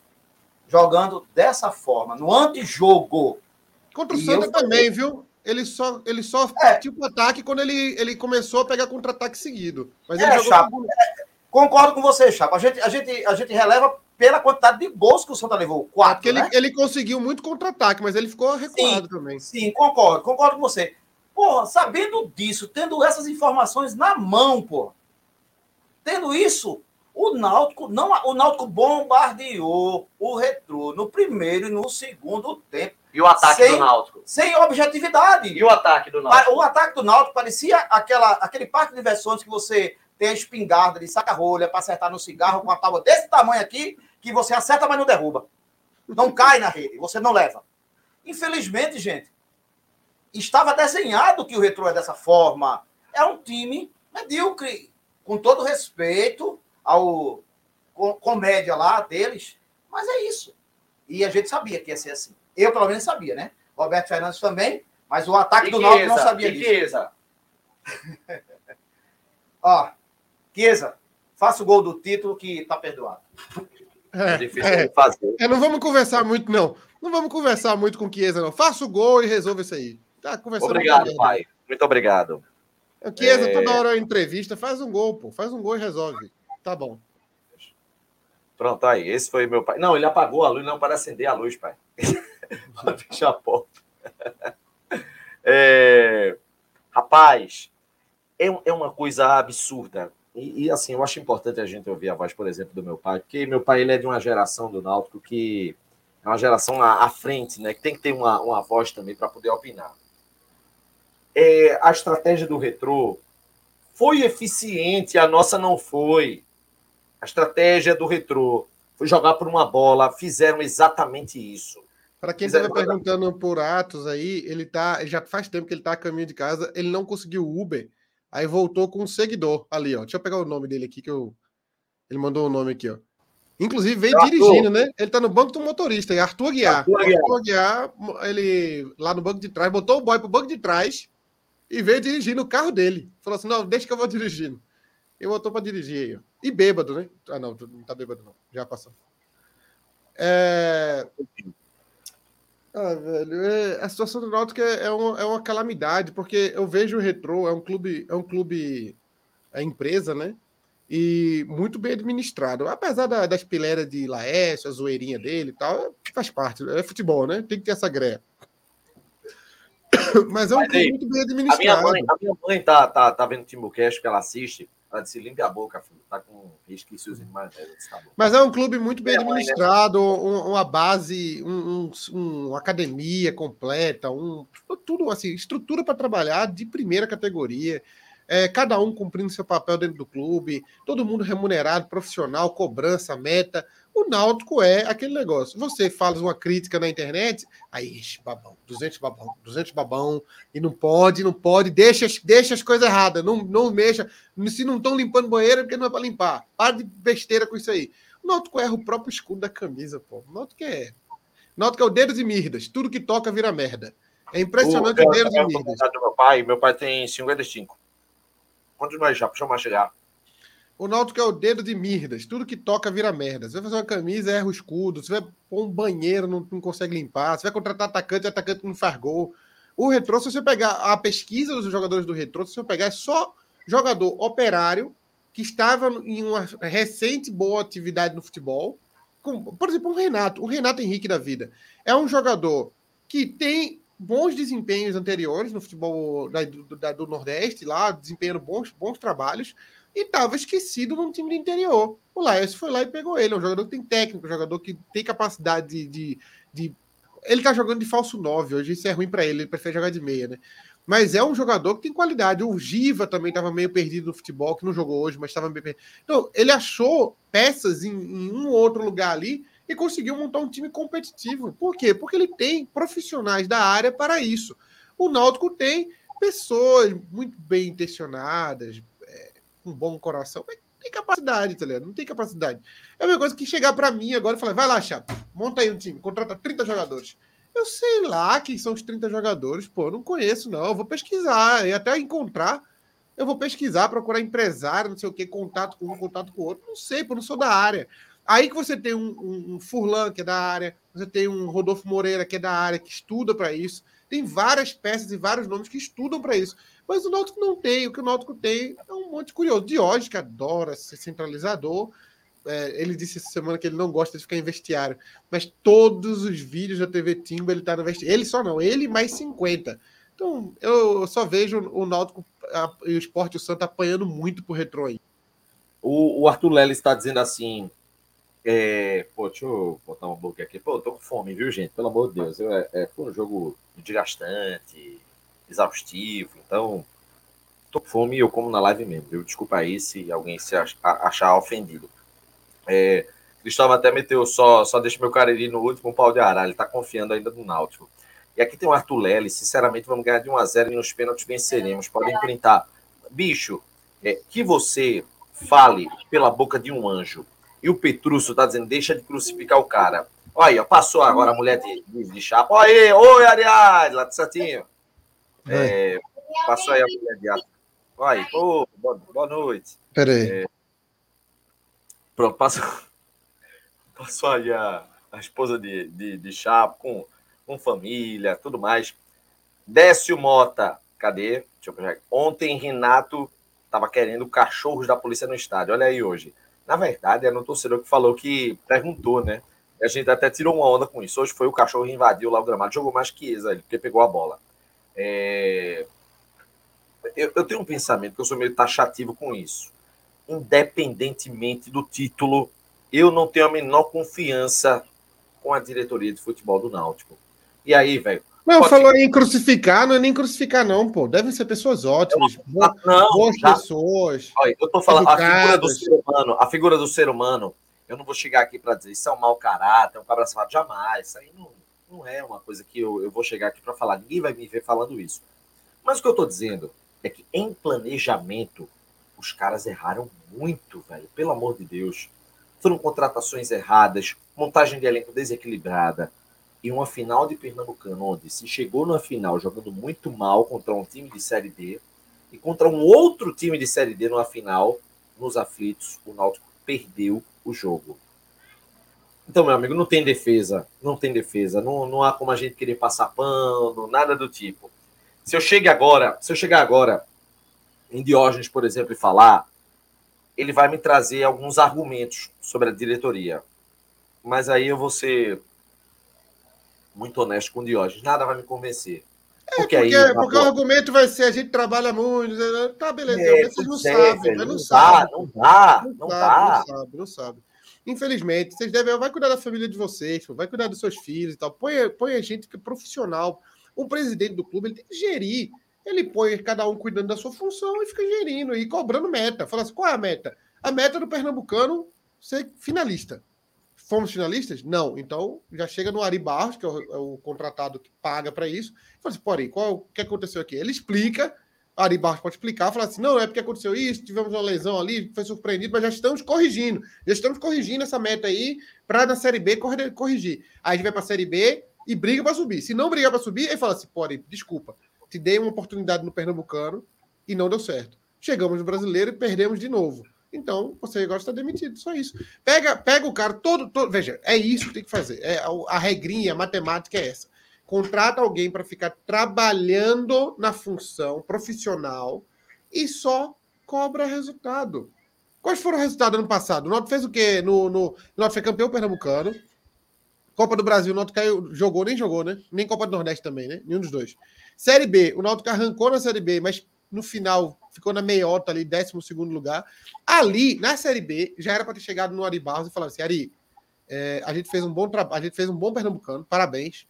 jogando dessa forma, no antijogo. Contra o Santa também, viu? Ele só, ele só é. tipo ataque quando ele, ele começou a pegar contra-ataque seguido. Mas ele é, jogou Chapo, é, concordo com você, Chapo. A gente, a, gente, a gente releva pela quantidade de gols que o Santa levou. Quatro, Porque ele, né? ele conseguiu muito contra-ataque, mas ele ficou recuado sim, também. Sim, concordo, concordo com você. Porra, sabendo disso, tendo essas informações na mão, pô, tendo isso, o Náutico, não, o Náutico bombardeou o Retrô no primeiro e no segundo tempo. E o ataque sem, do Náutico? Sem objetividade. E o ataque do Náutico? O ataque do Náutico parecia aquela, aquele parque de diversões que você tem a espingarda de saca-rolha para acertar no cigarro com uma tábua desse tamanho aqui, que você acerta, mas não derruba. Não cai na rede, você não leva. Infelizmente, gente, estava desenhado que o Retro é dessa forma. É um time medíocre, com todo respeito ao comédia lá deles, mas é isso. E a gente sabia que ia ser assim. Eu, pelo menos, sabia, né? Roberto Fernandes também, mas o ataque do Náutico não sabia disso. Ó, Chiesa, faça o gol do título que tá perdoado. É, é difícil é, fazer. É, não vamos conversar muito, não. Não vamos conversar muito com o Chiesa, não. Faça o gol e resolva isso aí. Tá conversando Obrigado, pai. Muito obrigado. O Chiesa, é... toda hora é entrevista, faz um gol, pô. Faz um gol e resolve. Tá bom. Pronto, aí. Esse foi meu pai. Não, ele apagou a luz, não para acender a luz, pai. para fechar a porta. É... Rapaz, é, é uma coisa absurda. E, e, assim, eu acho importante a gente ouvir a voz, por exemplo, do meu pai, porque meu pai ele é de uma geração do Náutico que é uma geração à, à frente, né? Que tem que ter uma, uma voz também para poder opinar. É, a estratégia do retrô foi eficiente, a nossa não foi. A estratégia do retrô foi jogar por uma bola, fizeram exatamente isso. Para quem estava perguntando por Atos aí, ele tá, já faz tempo que ele está a caminho de casa, ele não conseguiu Uber Aí voltou com um seguidor ali, ó. Deixa eu pegar o nome dele aqui que eu. Ele mandou o nome aqui, ó. Inclusive veio Arthur. dirigindo, né? Ele tá no banco do motorista, é Arthur Guiar. Arthur Guiar. Arthur Guiar, ele lá no banco de trás, botou o boy pro banco de trás e veio dirigindo o carro dele. Falou assim: não, deixa que eu vou dirigindo. E voltou para dirigir aí, ó. E bêbado, né? Ah, não, não tá bêbado, não. Já passou. É... Ah, velho, é, a situação do Náutico é, é, uma, é uma calamidade, porque eu vejo o Retrô, é um clube, é um clube, é empresa, né? E muito bem administrado. Apesar da, das pileiras de Laércio, a zoeirinha dele e tal, faz parte, é futebol, né? Tem que ter essa greia. Mas é um Mas, clube aí, muito bem administrado. A minha mãe, a minha mãe tá, tá, tá vendo Timbucast que ela assiste. Ela disse: limpe a boca, filho. Tá com resquícios mais. Tá Mas é um clube muito bem né? administrado, uma base, um, um, uma academia completa, um, tudo assim, estrutura para trabalhar de primeira categoria. É, cada um cumprindo seu papel dentro do clube, todo mundo remunerado, profissional, cobrança, meta. O Náutico é aquele negócio. Você faz uma crítica na internet, aí, ixi, babão, 200 babão, 200 babão, e não pode, não pode, deixa, deixa as coisas erradas, não, não mexa. Se não estão limpando banheiro, é porque não é para limpar. Para de besteira com isso aí. O Náutico erra o próprio escudo da camisa, pô. O Náutico é. O Náutico é o dedos e mirdas. Tudo que toca vira merda. É impressionante o, o dedos e mirdas. Meu pai, meu pai tem 55. Quantos mais já? Deixa eu mais chegar. O Náutico é o dedo de mirdas. Tudo que toca vira merda. Você vai fazer uma camisa, erra o escudo. Você vai pôr um banheiro, não, não consegue limpar. Você vai contratar atacante, atacante não faz gol. O retrô, se você pegar a pesquisa dos jogadores do retrô, se você pegar, é só jogador operário que estava em uma recente boa atividade no futebol. Como, por exemplo, o Renato. O Renato Henrique da vida. É um jogador que tem bons desempenhos anteriores no futebol da, do, da, do Nordeste, lá, desempenhando bons, bons trabalhos e estava esquecido num time do interior. O Laércio foi lá e pegou ele. É um jogador que tem técnico, um jogador que tem capacidade de. de. Ele tá jogando de falso 9, hoje isso é ruim para ele, ele prefere jogar de meia, né? Mas é um jogador que tem qualidade. O Giva também estava meio perdido no futebol, que não jogou hoje, mas estava meio perdido. Então, ele achou peças em, em um ou outro lugar ali e conseguiu montar um time competitivo. Por quê? Porque ele tem profissionais da área para isso. O Náutico tem pessoas muito bem intencionadas, com bom coração, mas tem capacidade, tá ligado? Não tem capacidade. É a mesma coisa que chegar para mim agora e falar, vai lá, chato, monta aí um time, contrata 30 jogadores. Eu sei lá quem são os 30 jogadores, pô, não conheço, não. Eu vou pesquisar, e até encontrar, eu vou pesquisar, procurar empresário, não sei o que, contato com um, contato com o outro. Não sei, pô, não sou da área. Aí que você tem um, um, um Furlan, que é da área, você tem um Rodolfo Moreira, que é da área, que estuda para isso. Tem várias peças e vários nomes que estudam para isso. Mas o Náutico não tem. O que o Náutico tem é um monte curioso. Diógenes, que adora ser centralizador. É, ele disse essa semana que ele não gosta de ficar em vestiário. Mas todos os vídeos da TV Timba ele está no vestiário. Ele só não, ele mais 50. Então, eu só vejo o Náutico e o Esporte o apanhando muito pro retrô aí. O, o Arthur Lely está dizendo assim: é, pô, deixa eu botar uma boca aqui. Pô, tô com fome, viu, gente? Pelo amor de Deus. Eu, é, é, foi um jogo desgastante, exaustivo. Então, tô com fome e eu como na live mesmo, viu? Desculpa aí se alguém se achar ofendido. É, Cristóvão até meteu só, só deixa meu cariri no último pau de arara, ele tá confiando ainda no Náutico. E aqui tem o Arthur Lely, sinceramente vamos ganhar de 1 a 0 e nos pênaltis venceremos. Podem printar. Bicho, é, que você fale pela boca de um anjo E o Petrúcio tá dizendo, deixa de crucificar o cara. Olha aí, passou agora a mulher de, de, chapa. Olha aí, oi, Ariadne, lá de Santinho. É, passou aí a mulher de Olha aí, oh, boa, boa noite. Peraí. É, pronto, passou, passou aí a, a esposa de, de, de chapa com, com família, tudo mais. Décio Mota, cadê? Deixa eu. Ontem, Renato estava querendo cachorros da polícia no estádio. Olha aí hoje. Na verdade, era um torcedor que falou que perguntou, né? a gente até tirou uma onda com isso. Hoje foi o cachorro invadiu lá o gramado, jogou mais que ele, porque pegou a bola. É... Eu, eu, tenho um pensamento que eu sou meio taxativo com isso. Independentemente do título, eu não tenho a menor confiança com a diretoria de futebol do Náutico. E aí, velho, não, Pode... falou em crucificar, não é nem crucificar, não, pô. Devem ser pessoas ótimas. Não, não boas já... pessoas. Olha, eu tô falando, educadas. a figura do ser humano, a figura do ser humano, eu não vou chegar aqui para dizer isso é um mau caráter, um cabra safado, jamais. Isso aí não, não é uma coisa que eu, eu vou chegar aqui para falar. Ninguém vai me ver falando isso. Mas o que eu tô dizendo é que em planejamento, os caras erraram muito, velho. Pelo amor de Deus. Foram contratações erradas, montagem de elenco desequilibrada e uma final de Pernambucano, onde se chegou na final jogando muito mal contra um time de Série D e contra um outro time de Série D numa final, nos aflitos, o Náutico perdeu o jogo. Então, meu amigo, não tem defesa, não tem defesa, não, não há como a gente querer passar pano, nada do tipo. Se eu chegue agora, se eu chegar agora em Diógenes, por exemplo, e falar, ele vai me trazer alguns argumentos sobre a diretoria. Mas aí eu vou ser muito honesto com o Diógenes, nada vai me convencer. É, porque, porque, aí, porque o argumento vai ser a gente trabalha muito. Né? Tá, beleza, é, vocês não sabem, não, não sabe. Não dá, não, não dá. Não sabe, não sabe. Infelizmente, vocês devem, vai cuidar da família de vocês, vai cuidar dos seus filhos e tal. Põe, põe a gente que é profissional. O presidente do clube ele tem que gerir. Ele põe cada um cuidando da sua função e fica gerindo e cobrando meta. Fala assim: qual é a meta? A meta do Pernambucano ser finalista. Fomos finalistas? Não. Então, já chega no Ari Barros, que é o, é o contratado que paga para isso. Fala assim, porém, qual, o que aconteceu aqui? Ele explica, Ari Barros pode explicar, fala assim, não, é porque aconteceu isso, tivemos uma lesão ali, foi surpreendido, mas já estamos corrigindo. Já estamos corrigindo essa meta aí para na Série B corrigir. Aí a gente vai para a Série B e briga para subir. Se não brigar para subir, ele fala assim, porém, desculpa, te dei uma oportunidade no Pernambucano e não deu certo. Chegamos no Brasileiro e perdemos de novo. Então, você agora está demitido, só isso. Pega, pega o cara todo, todo, Veja, é isso que tem que fazer. É, a, a regrinha, a matemática é essa. Contrata alguém para ficar trabalhando na função profissional e só cobra resultado. Quais foram os resultados ano passado? O Noto fez o quê? No, no, o Noto foi campeão pernambucano. Copa do Brasil, o Noto caiu, jogou, nem jogou, né? Nem Copa do Nordeste também, né? Nenhum dos dois. Série B, o Náutico arrancou na Série B, mas no final ficou na meiota ali, 12 lugar. Ali, na Série B, já era para ter chegado no Ari Barros e falar assim: Ari, é, a gente fez um bom trabalho, a gente fez um bom pernambucano, parabéns.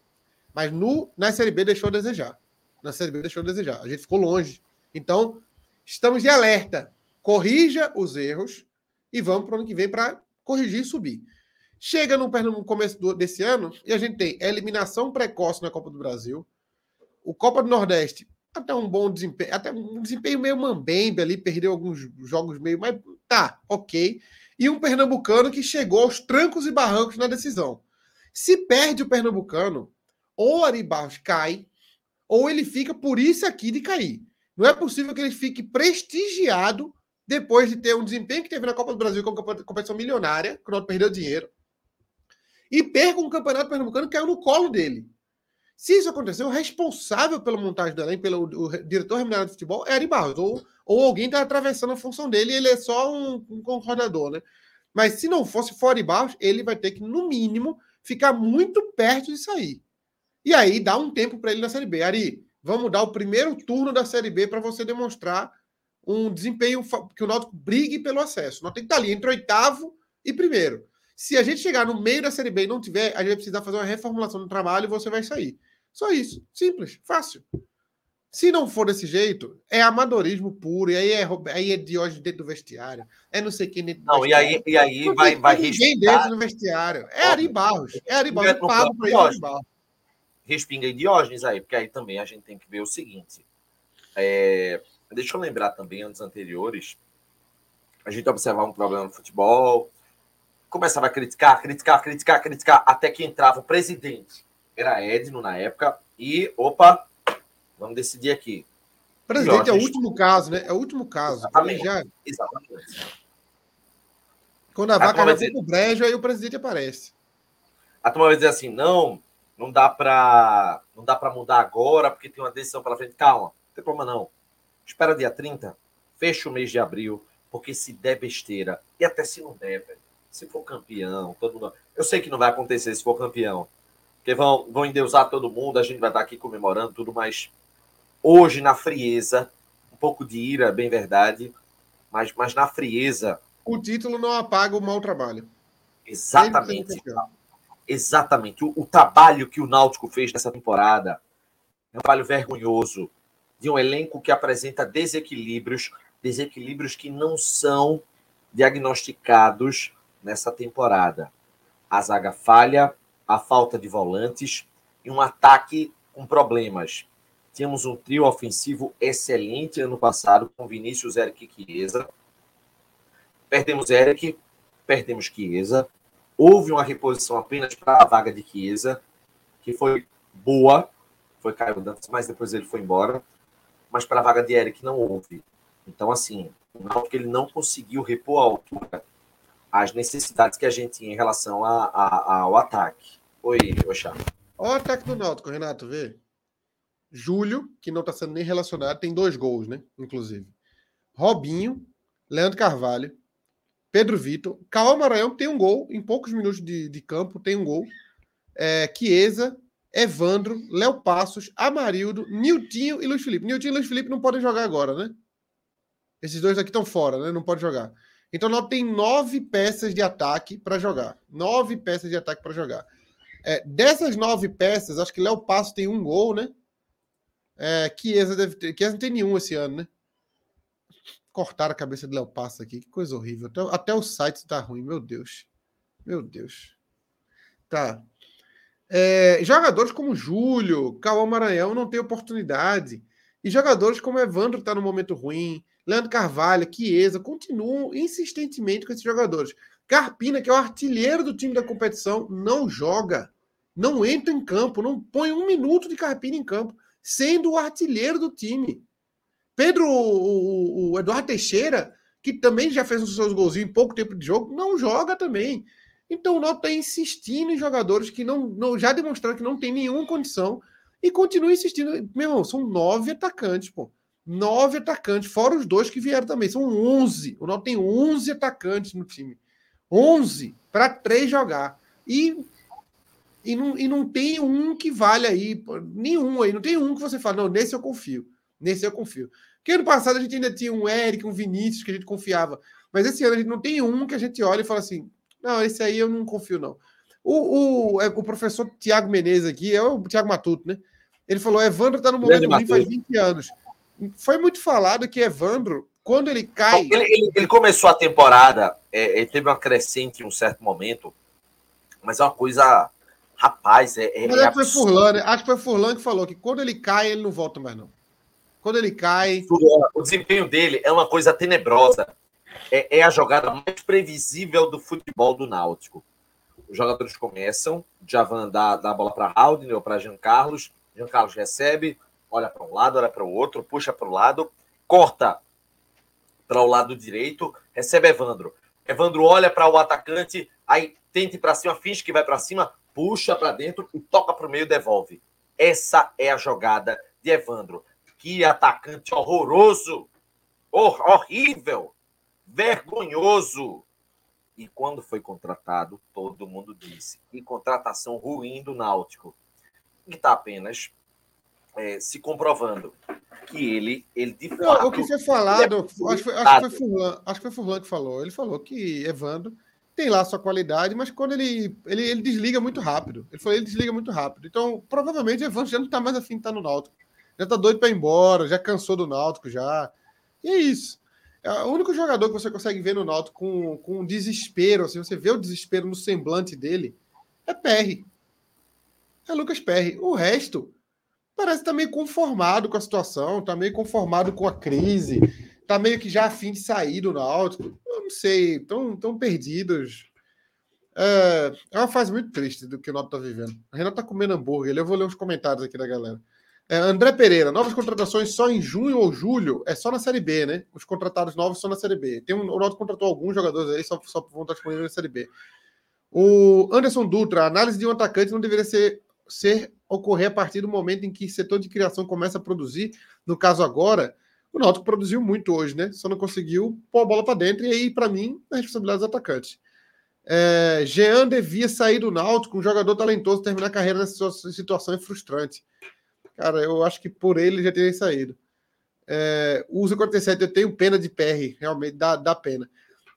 Mas no, na Série B deixou a desejar. Na Série B deixou a desejar. A gente ficou longe. Então, estamos de alerta. Corrija os erros e vamos para o ano que vem para corrigir e subir. Chega no, no começo do, desse ano e a gente tem eliminação precoce na Copa do Brasil, o Copa do Nordeste até um bom desempenho, até um desempenho meio mambembe ali, perdeu alguns jogos meio, mas tá, ok. E um pernambucano que chegou aos trancos e barrancos na decisão. Se perde o pernambucano, ou Ari Barros cai, ou ele fica por isso aqui de cair. Não é possível que ele fique prestigiado depois de ter um desempenho que teve na Copa do Brasil, com uma competição milionária, que o perdeu dinheiro, e perca um campeonato pernambucano que caiu no colo dele. Se isso aconteceu, o responsável pela montagem do elenco, pelo o diretor remunerado de futebol, é Ari Barros. Ou, ou alguém está atravessando a função dele e ele é só um, um concordador, né? Mas se não fosse fora de Barros, ele vai ter que, no mínimo, ficar muito perto de sair. E aí dá um tempo para ele na Série B. Ari, vamos dar o primeiro turno da Série B para você demonstrar um desempenho que o Náutico brigue pelo acesso. Tem que estar tá ali entre oitavo e primeiro. Se a gente chegar no meio da Série B e não tiver, a gente vai precisar fazer uma reformulação do trabalho e você vai sair. Só isso. Simples, fácil. Se não for desse jeito, é amadorismo puro, e aí é, aí é de hoje dentro do vestiário. É não sei quem dentro do não, vestiário. e aí, e aí não vai, vai ninguém dentro do vestiário. É Ari Barros. É Ari Barros. Eu pago para ele Ari Barros. Respinga em Diógenes aí, porque aí também a gente tem que ver o seguinte. É, deixa eu lembrar também, anos anteriores, a gente observava um problema no futebol, começava a criticar, criticar, criticar, criticar, até que entrava o presidente. Era Edno na época, e opa, vamos decidir aqui. Presidente é o último caso, né? É o último caso. Exatamente. Já... Exatamente. Quando a, a vaca vai dizer... pro brejo, aí o presidente aparece. A turma vai dizer assim: não, não dá para não dá para mudar agora, porque tem uma decisão pela frente. Calma, não tem problema não. Espera dia 30, fecha o mês de abril, porque se der besteira, e até se não der, velho, se for campeão, todo mundo. Eu sei que não vai acontecer se for campeão, porque vão, vão endeusar todo mundo, a gente vai estar aqui comemorando tudo, mas hoje, na frieza, um pouco de ira, bem verdade, mas, mas na frieza. O título não apaga o mau trabalho. Exatamente. Exatamente. O, o, trabalho que o Náutico fez nessa temporada é um trabalho vergonhoso de um elenco que apresenta desequilíbrios, desequilíbrios que não são diagnosticados nessa temporada. A zaga falha, a falta de volantes e um ataque com problemas. Tínhamos um trio ofensivo excelente ano passado com Vinícius, Eric e Chiesa. Perdemos Eric, perdemos Chiesa. Houve uma reposição apenas para a vaga de Chiesa, que foi boa, foi Caio Dantas, mas depois ele foi embora. Mas para a vaga de Eric não houve. Então, assim, o Náutico ele não conseguiu repor a altura as necessidades que a gente tinha em relação a, a, ao ataque. Oi, Oxá. Olha o ataque do Náutico, Renato, vê. Júlio, que não está sendo nem relacionado, tem dois gols, né? Inclusive. Robinho, Leandro Carvalho, Pedro Vitor, Cauã Maranhão tem um gol em poucos minutos de, de campo, tem um gol. É, Chiesa, Evandro, Léo Passos, Amarildo, Niltinho e Luiz Felipe. Niltinho e Luiz Felipe não podem jogar agora, né? Esses dois aqui estão fora, né? Não podem jogar. Então, nós tem nove peças de ataque para jogar. Nove peças de ataque para jogar. É, dessas nove peças, acho que Léo Passos tem um gol, né? É, Chiesa deve ter. Chiesa não tem nenhum esse ano, né? Cortaram a cabeça de Léo Passos aqui. Que coisa horrível. Até, até o site está ruim, meu Deus. Meu Deus. Tá. É, jogadores como Júlio, Cauã Maranhão não tem oportunidade. E jogadores como Evandro está no momento ruim. Leandro Carvalho, Chiesa, continuam insistentemente com esses jogadores. Carpina, que é o artilheiro do time da competição, não joga. Não entra em campo, não põe um minuto de Carpina em campo, sendo o artilheiro do time. Pedro, o, o Eduardo Teixeira, que também já fez os seus golzinhos em pouco tempo de jogo, não joga também. Então o Náutico está insistindo em jogadores que não, não já demonstraram que não tem nenhuma condição e continua insistindo. Meu irmão, são nove atacantes, pô. Nove atacantes, fora os dois que vieram também. São onze. O Náutico tem onze atacantes no time. Onze para três jogar. E, e, não, e não tem um que vale aí. Nenhum aí. Não tem um que você fala, não, nesse eu confio. Nesse eu confio. Porque ano passado a gente ainda tinha um Eric, um Vinícius que a gente confiava. Mas esse ano a gente não tem um que a gente olha e fala assim: não, esse aí eu não confio, não. O, o, é, o professor Tiago Menezes aqui, é o Tiago Matuto, né? Ele falou: Evandro está no momento ruim faz 20 anos. Foi muito falado que Evandro, quando ele cai. Ele, ele, ele começou a temporada, é, ele teve uma crescente em um certo momento, mas é uma coisa. Rapaz, é. é é foi Furlan? Acho que foi Furlan que falou que quando ele cai, ele não volta mais, não. Quando ele cai. O desempenho dele é uma coisa tenebrosa. É, é a jogada mais previsível do futebol do Náutico. Os jogadores começam, já vão dar, dar a bola para Haldner ou para Jean Carlos. Jean Carlos recebe, olha para um lado, olha para o outro, puxa para o lado, corta para o lado direito, recebe Evandro. Evandro olha para o atacante, aí tente para cima, finge que vai para cima, puxa para dentro e toca para o meio, devolve. Essa é a jogada de Evandro. Que atacante horroroso, hor horrível, vergonhoso. E quando foi contratado, todo mundo disse: que contratação ruim do Náutico. E está apenas é, se comprovando que ele, ele de Não, fato. O que foi falado, é acho, que foi, acho, que foi Furlan, acho que foi Furlan que falou. Ele falou que Evandro tem lá sua qualidade, mas quando ele, ele, ele desliga muito rápido. Ele falou ele desliga muito rápido. Então, provavelmente, Evandro já não está mais afim de estar no Náutico. Já está doido para ir embora, já cansou do Náutico já. E é isso. É o único jogador que você consegue ver no Náutico com, com desespero, assim, você vê o desespero no semblante dele, é Perry. É Lucas Perry. O resto, parece estar tá conformado com a situação, está meio conformado com a crise, está meio que já afim de sair do Náutico. Eu não sei, estão tão perdidos. É, é uma fase muito triste do que o Náutico está vivendo. A Renato está comendo hambúrguer. Eu vou ler uns comentários aqui da galera. É, André Pereira, novas contratações só em junho ou julho? É só na Série B, né? Os contratados novos só na Série B. Tem um, o Náutico contratou alguns jogadores aí, só, só vão estar disponíveis na Série B. O Anderson Dutra, a análise de um atacante não deveria ser, ser ocorrer a partir do momento em que o setor de criação começa a produzir. No caso agora, o Náutico produziu muito hoje, né? Só não conseguiu pôr a bola para dentro. E aí, para mim, a responsabilidade dos atacantes. É, Jean devia sair do Náutico, um jogador talentoso, terminar a carreira nessa situação é frustrante. Cara, eu acho que por ele já teria saído. É, uso 47, eu tenho pena de PR, realmente dá, dá pena.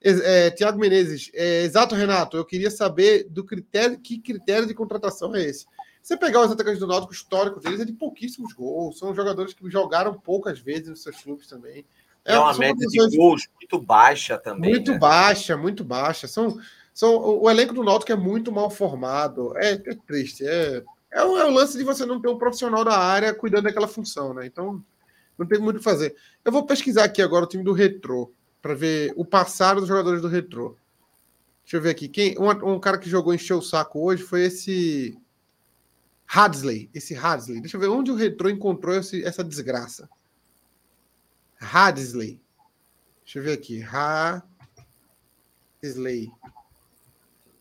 É, Tiago Menezes, é, exato, Renato. Eu queria saber do critério, que critério de contratação é esse? Você pegar os atacantes do Náutico, o histórico deles é de pouquíssimos gols. São jogadores que jogaram poucas vezes nos seus clubes também. É, é uma média de gols muito baixa também. Muito né? baixa, muito baixa. São, são, o elenco do Náutico é muito mal formado. É, é triste. É, é o, é o, lance de você não ter um profissional da área cuidando daquela função, né? Então, não tem muito o que fazer. Eu vou pesquisar aqui agora o time do Retrô, para ver o passado dos jogadores do Retrô. Deixa eu ver aqui. Quem, um, um cara que jogou encheu o saco hoje foi esse Hadley. Esse Hadley. Deixa eu ver onde o Retrô encontrou esse, essa desgraça. Hadley. Deixa eu ver aqui. Hadley.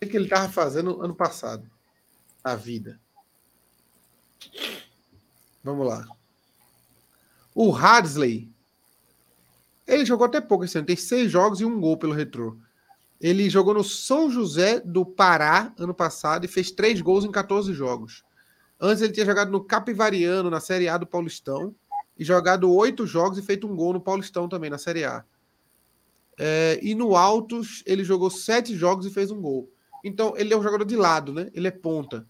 O que ele estava fazendo ano passado? A vida. Vamos lá. O Hadley. Ele jogou até pouco esse ano. Tem seis jogos e um gol pelo Retrô. Ele jogou no São José do Pará ano passado e fez três gols em 14 jogos. Antes ele tinha jogado no Capivariano, na Série A do Paulistão, e jogado oito jogos e feito um gol no Paulistão também, na Série A. É, e no Altos, ele jogou sete jogos e fez um gol. Então, ele é um jogador de lado, né? Ele é ponta.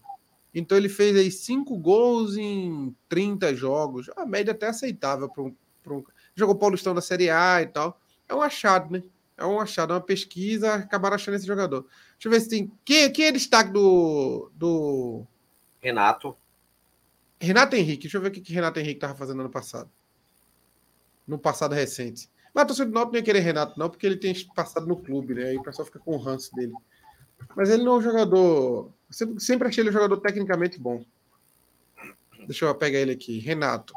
Então ele fez aí cinco gols em 30 jogos. A média até aceitável para um, um. Jogou Paulistão da Série A e tal. É um achado, né? É um achado, é uma pesquisa, acabaram achando esse jogador. Deixa eu ver se tem. Quem, quem é destaque do. do... Renato. Renato Henrique. Deixa eu ver o que, que Renato Henrique estava fazendo ano passado. No passado recente. Mas a torcida do Náutico não ia querer Renato, não, porque ele tem passado no clube, né? Aí o pessoal fica com o ranço dele. Mas ele não é um jogador. Sempre, sempre achei ele um jogador tecnicamente bom. Deixa eu pegar ele aqui. Renato.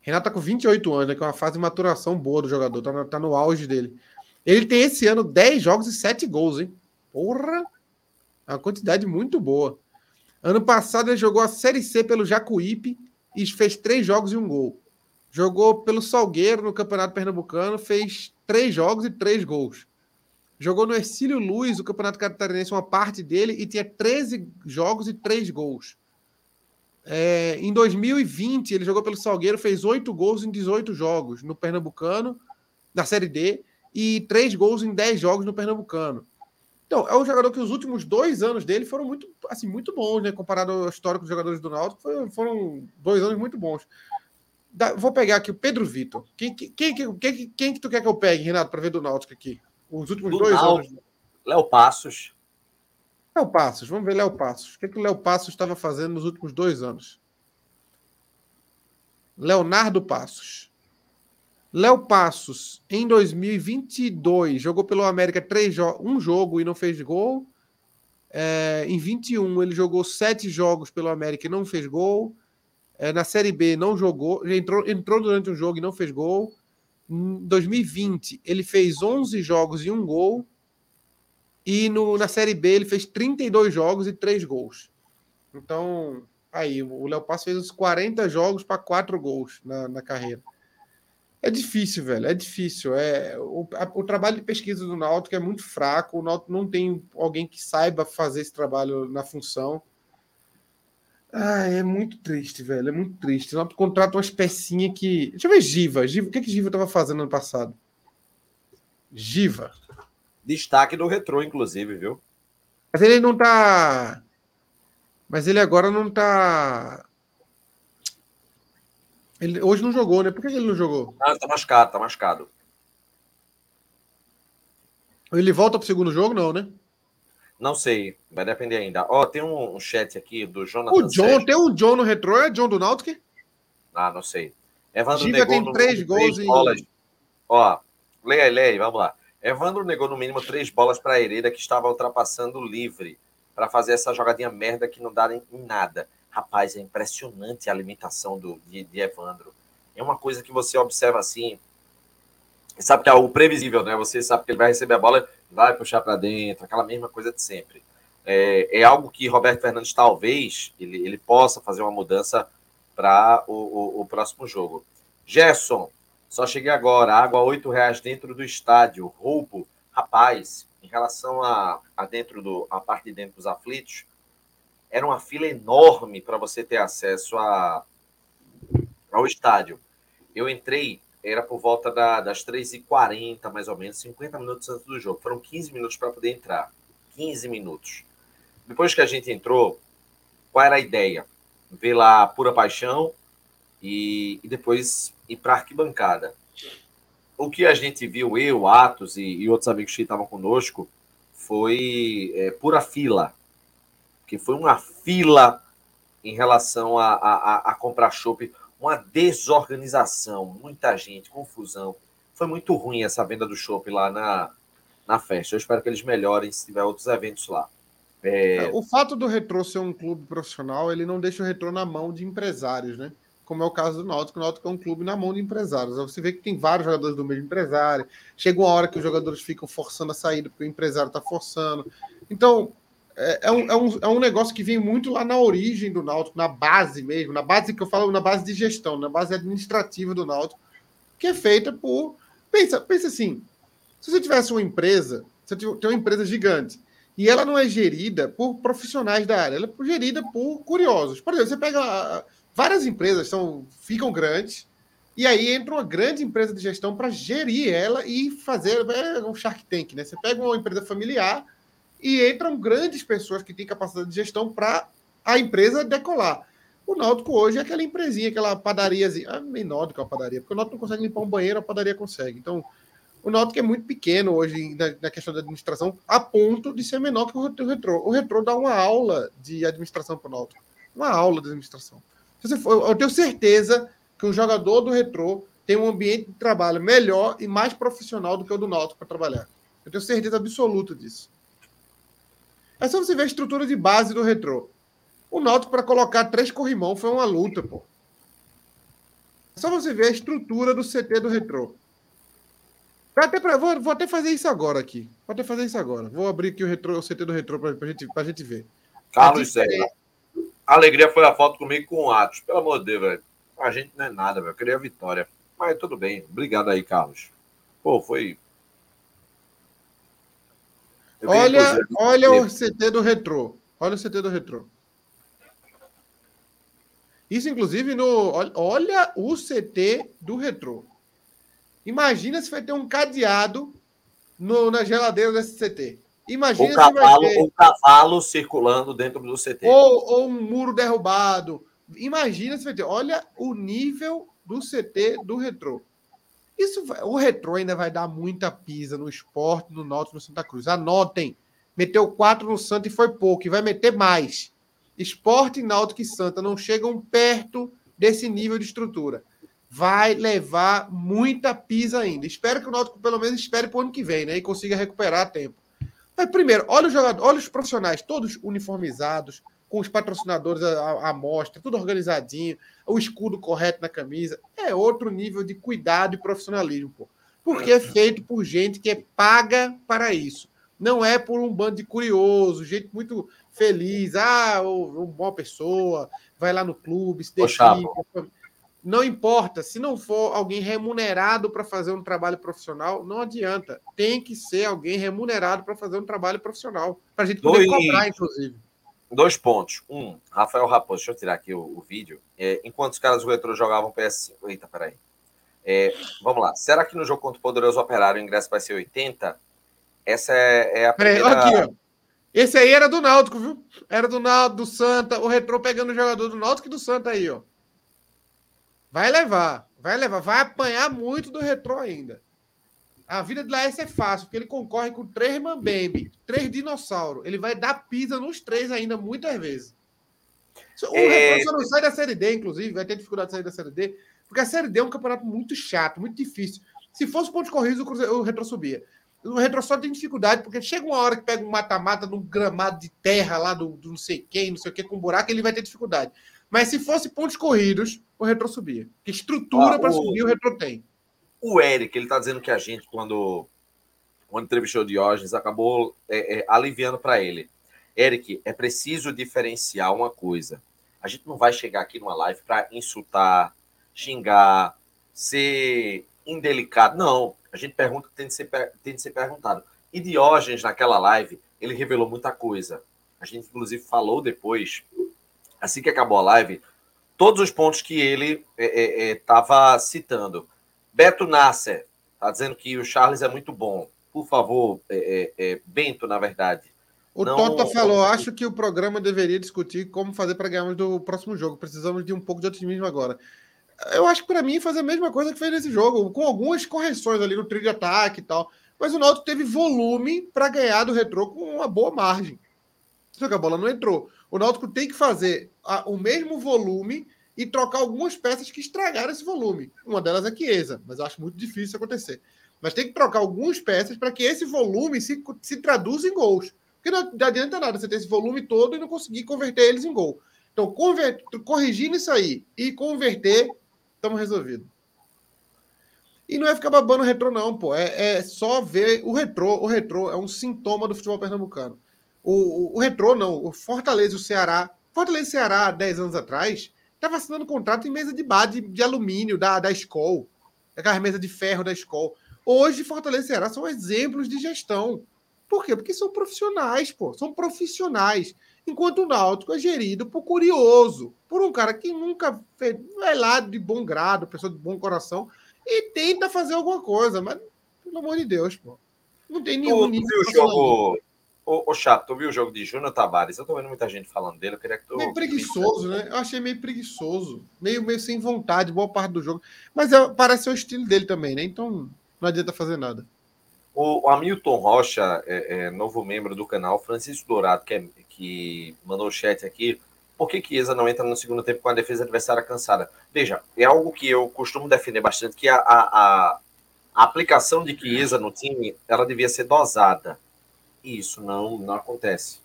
Renato tá com 28 anos, né, que é uma fase de maturação boa do jogador, tá, tá no auge dele. Ele tem esse ano 10 jogos e 7 gols, hein? Porra! Uma quantidade muito boa. Ano passado ele jogou a Série C pelo Jacuípe e fez 3 jogos e um gol. Jogou pelo Salgueiro no Campeonato Pernambucano, fez 3 jogos e 3 gols. Jogou no Ercílio Luz, o Campeonato Catarinense, uma parte dele, e tinha 13 jogos e 3 gols. É, em 2020, ele jogou pelo Salgueiro, fez 8 gols em 18 jogos no Pernambucano, na Série D, e 3 gols em 10 jogos no Pernambucano. Então, é um jogador que os últimos dois anos dele foram muito, assim, muito bons, né? Comparado ao histórico dos jogadores do Náutico, foram dois anos muito bons. Da, vou pegar aqui o Pedro Vitor. Quem, quem, quem, quem, quem que tu quer que eu pegue, Renato, para ver do Náutico aqui? Os últimos do dois anos. Léo Passos. Léo Passos, vamos ver Léo Passos. O que, é que o Léo Passos estava fazendo nos últimos dois anos? Leonardo Passos. Léo Passos, em 2022, jogou pelo América três jo um jogo e não fez gol. É, em 21, ele jogou sete jogos pelo América e não fez gol. É, na Série B, não jogou. Entrou, entrou durante um jogo e não fez gol. Em 2020, ele fez 11 jogos e um gol. E no, na Série B, ele fez 32 jogos e 3 gols. Então, aí, o Léo Passo fez uns 40 jogos para 4 gols na, na carreira. É difícil, velho. É difícil. É o, a, o trabalho de pesquisa do Náutico é muito fraco. O Náutico não tem alguém que saiba fazer esse trabalho na função. Ah, é muito triste, velho. É muito triste. Não contrata umas pecinhas que. Deixa eu ver Giva. Giva. O que, que Giva estava fazendo ano passado? Giva. Destaque do retrô, inclusive, viu? Mas ele não tá. Mas ele agora não tá. Ele hoje não jogou, né? Por que ele não jogou? Ah, tá machucado, tá machucado. Ele volta pro segundo jogo, não, né? Não sei, vai depender ainda. Ó, oh, tem um, chat aqui do Jonathan. O John, Sérgio. tem um John no retrô, é John do Náutico? Ah, não sei. Evandro Giga tem três gols em... Ó, leia, leia, vamos lá. Evandro negou no mínimo três bolas para Hereda, que estava ultrapassando livre, para fazer essa jogadinha merda que não dá em nada. Rapaz, é impressionante a limitação do, de, de Evandro. É uma coisa que você observa assim, sabe que é o previsível, né? Você sabe que ele vai receber a bola, vai puxar para dentro, aquela mesma coisa de sempre. É, é, algo que Roberto Fernandes talvez ele, ele possa fazer uma mudança para o, o, o, próximo jogo. Gerson, só cheguei agora, água oito reais dentro do estádio, roubo, rapaz, em relação a, a dentro do a parte de dentro dos aflitos, era uma fila enorme para você ter acesso a, ao estádio. Eu entrei, era por volta da, das 3h40, mais ou menos, 50 minutos antes do jogo. Foram 15 minutos para poder entrar. 15 minutos. Depois que a gente entrou, qual era a ideia? Ver lá pura paixão e, e depois ir para arquibancada. O que a gente viu, eu, Atos e, e outros amigos que estavam conosco, foi é, pura fila. Que foi uma fila em relação a, a, a comprar chopp, uma desorganização, muita gente, confusão. Foi muito ruim essa venda do chopp lá na, na festa. Eu espero que eles melhorem se tiver outros eventos lá. É... o fato do Retrô ser um clube profissional, ele não deixa o Retrô na mão de empresários, né? Como é o caso do Náutico. O Náutico é um clube na mão de empresários. Você vê que tem vários jogadores do mesmo empresário. Chega uma hora que os jogadores ficam forçando a saída porque o empresário está forçando. Então, é, é, um, é, um, é um negócio que vem muito lá na origem do Náutico, na base mesmo, na base que eu falo, na base de gestão, na base administrativa do Náutico, que é feita por. Pensa, pensa assim: se você tivesse uma empresa, você tem uma empresa gigante e ela não é gerida por profissionais da área, ela é gerida por curiosos. Por exemplo, você pega várias empresas, são, ficam grandes, e aí entra uma grande empresa de gestão para gerir ela e fazer é um Shark Tank, né? Você pega uma empresa familiar e entram grandes pessoas que têm capacidade de gestão para a empresa decolar. O Náutico hoje é aquela empresinha, aquela padariazinha, ah, menor do que uma padaria, porque o Náutico não consegue limpar um banheiro, a padaria consegue. Então, o Náutico é muito pequeno hoje na, na, questão da administração, a ponto de ser menor que o, o Retrô. O Retrô dá uma aula de administração para o Náutico. Uma aula de administração. For, eu tenho certeza que o jogador do Retrô tem um ambiente de trabalho melhor e mais profissional do que o do Náutico para trabalhar. Eu tenho certeza absoluta disso. É só você ver a estrutura de base do Retrô. O Náutico, para colocar três corrimão, foi uma luta, pô. É só você ver a estrutura do CT do Retrô. Até pra, vou, vou, até fazer isso agora aqui. Vou até fazer isso agora. Vou abrir aqui o, retro, o CT do Retro para a gente, pra gente ver. Carlos Zé. A alegria foi a foto comigo com o Atos. Pelo amor de Deus, velho. A gente não é nada, velho. Eu queria a vitória. Mas tudo bem. Obrigado aí, Carlos. Pô, foi. Olha, olha o CT do Retro. Olha o CT do Retro. Isso, inclusive, no. Olha o CT do Retro. Imagina se vai ter um cadeado no, na geladeira desse CT. Imagina o cavalo, se vai ter... cavalo circulando dentro do CT. Ou, ou um muro derrubado. Imagina se vai ter. Olha o nível do CT do retrô. Isso vai... o retrô ainda vai dar muita pisa no esporte, no Náutico, no Santa Cruz. Anotem. Meteu quatro no Santa e foi pouco. E vai meter mais. Esporte, Náutico e Santa não chegam perto desse nível de estrutura vai levar muita pisa ainda. Espero que o Náutico pelo menos espere para o ano que vem, né? E consiga recuperar tempo. Mas primeiro, olha os jogadores, olha os profissionais, todos uniformizados, com os patrocinadores à, mostra, tudo organizadinho, o escudo correto na camisa. É outro nível de cuidado e profissionalismo, pô. Porque é feito por gente que é paga para isso. Não é por um bando de curiosos, gente muito feliz, ah, uma boa pessoa, vai lá no clube, se dedica. Não importa, se não for alguém remunerado para fazer um trabalho profissional, não adianta. Tem que ser alguém remunerado para fazer um trabalio profissional. Para a gente poder dois, cobrar, inclusive. Dois pontos. Um, Rafael Raposo, deixa eu tirar aqui o, o vídeo. É, enquanto os caras do Retro jogavam PS5. Eita, peraí. É, vamos lá. Será que no jogo contra o Poderoso Operário o ingresso vai ser 80? Essa é, é a primeira... Peraí, aqui, ó. Esse aí era do Náutico, viu? Era do Náutico, do Santa, o Retro pegando o jogador do Náutico e do Santa aí, ó. Vai levar, vai levar, vai apanhar muito do retrô ainda. A vida de Laércio é fácil, porque ele concorre com três Mambembe, três dinossauros. Ele vai dar pisa nos três ainda, muitas vezes. O é... não sai da Série D, inclusive, vai ter dificuldade de sair da Série D, porque a Série D é um campeonato muito chato, muito difícil. Se fosse pontos corridos, o, Cruzeiro, o retrô subia. O Retro só tem dificuldade, porque chega uma hora que pega um mata-mata num gramado de terra lá do, do, não sei quem, não sei o que, com buraco, ele vai ter dificuldade. Mas se fosse pontos corridos, o Retro subia. Que estrutura ah, para subir o Retro tem. O Eric, ele tá dizendo que a gente, quando, quando entrevistou Diógenes, acabou é, é, aliviando para ele. Eric, é preciso diferenciar uma coisa. A gente não vai chegar aqui numa live para insultar, xingar, ser indelicado. Não. A gente pergunta que tem de ser, tem de ser perguntado. E Diógenes, naquela live, ele revelou muita coisa. A gente, inclusive, falou depois, assim que acabou a live, todos os pontos que ele estava é, é, é, citando. Beto Nasser está dizendo que o Charles é muito bom. Por favor, é, é, Bento, na verdade. O não... Tota falou: acho que o programa deveria discutir como fazer para ganharmos do próximo jogo. Precisamos de um pouco de otimismo agora eu acho que para mim fazer a mesma coisa que fez nesse jogo, com algumas correções ali no trio de ataque e tal. Mas o Náutico teve volume para ganhar do retrô com uma boa margem. Só que a bola não entrou. O Náutico tem que fazer a, o mesmo volume e trocar algumas peças que estragaram esse volume. Uma delas é Chiesa, mas eu acho muito difícil acontecer. Mas tem que trocar algumas peças para que esse volume se, se traduza em gols. Porque não, adianta nada você ter esse volume todo e não conseguir converter eles em gol. Então, convert, corrigindo isso aí e converter estamos resolvidos. E não é ficar babando o retrô, não, pô. É, é, só ver o retrô. O retrô é um sintoma do futebol pernambucano. O, o, o retrô, não. O Fortaleza e o Ceará. Fortaleza e Ceará, 10 anos atrás, estava assinando contrato em mesa de bar de, de alumínio da, da Skol. Aquela mesa de ferro da Skol. Hoje, Fortaleza e Ceará são exemplos de gestão. Por quê? Porque são profissionais, pô. São profissionais. Enquanto o Náutico é gerido por curioso, por um cara que nunca fez, é lá de bom grado, pessoa de bom coração, e tenta fazer alguma coisa, mas, pelo amor de Deus, pô. Não tem nenhum. Tu, tu viu o jogo. Ô, ô, Chato, tu viu o jogo de Júnior Tavares? Eu tô vendo muita gente falando dele. Eu queria que tu. Meio preguiçoso, né? Eu achei meio preguiçoso. Meio, meio sem vontade, boa parte do jogo. Mas é, parece ser o estilo dele também, né? Então não adianta fazer nada. O Hamilton Rocha, é, é, novo membro do canal, Francisco Dourado, que, é, que mandou o chat aqui. Por que Chiesa não entra no segundo tempo com a defesa adversária cansada? Veja, é algo que eu costumo defender bastante, que a, a, a aplicação de Chiesa no time, ela devia ser dosada. E isso não, não acontece.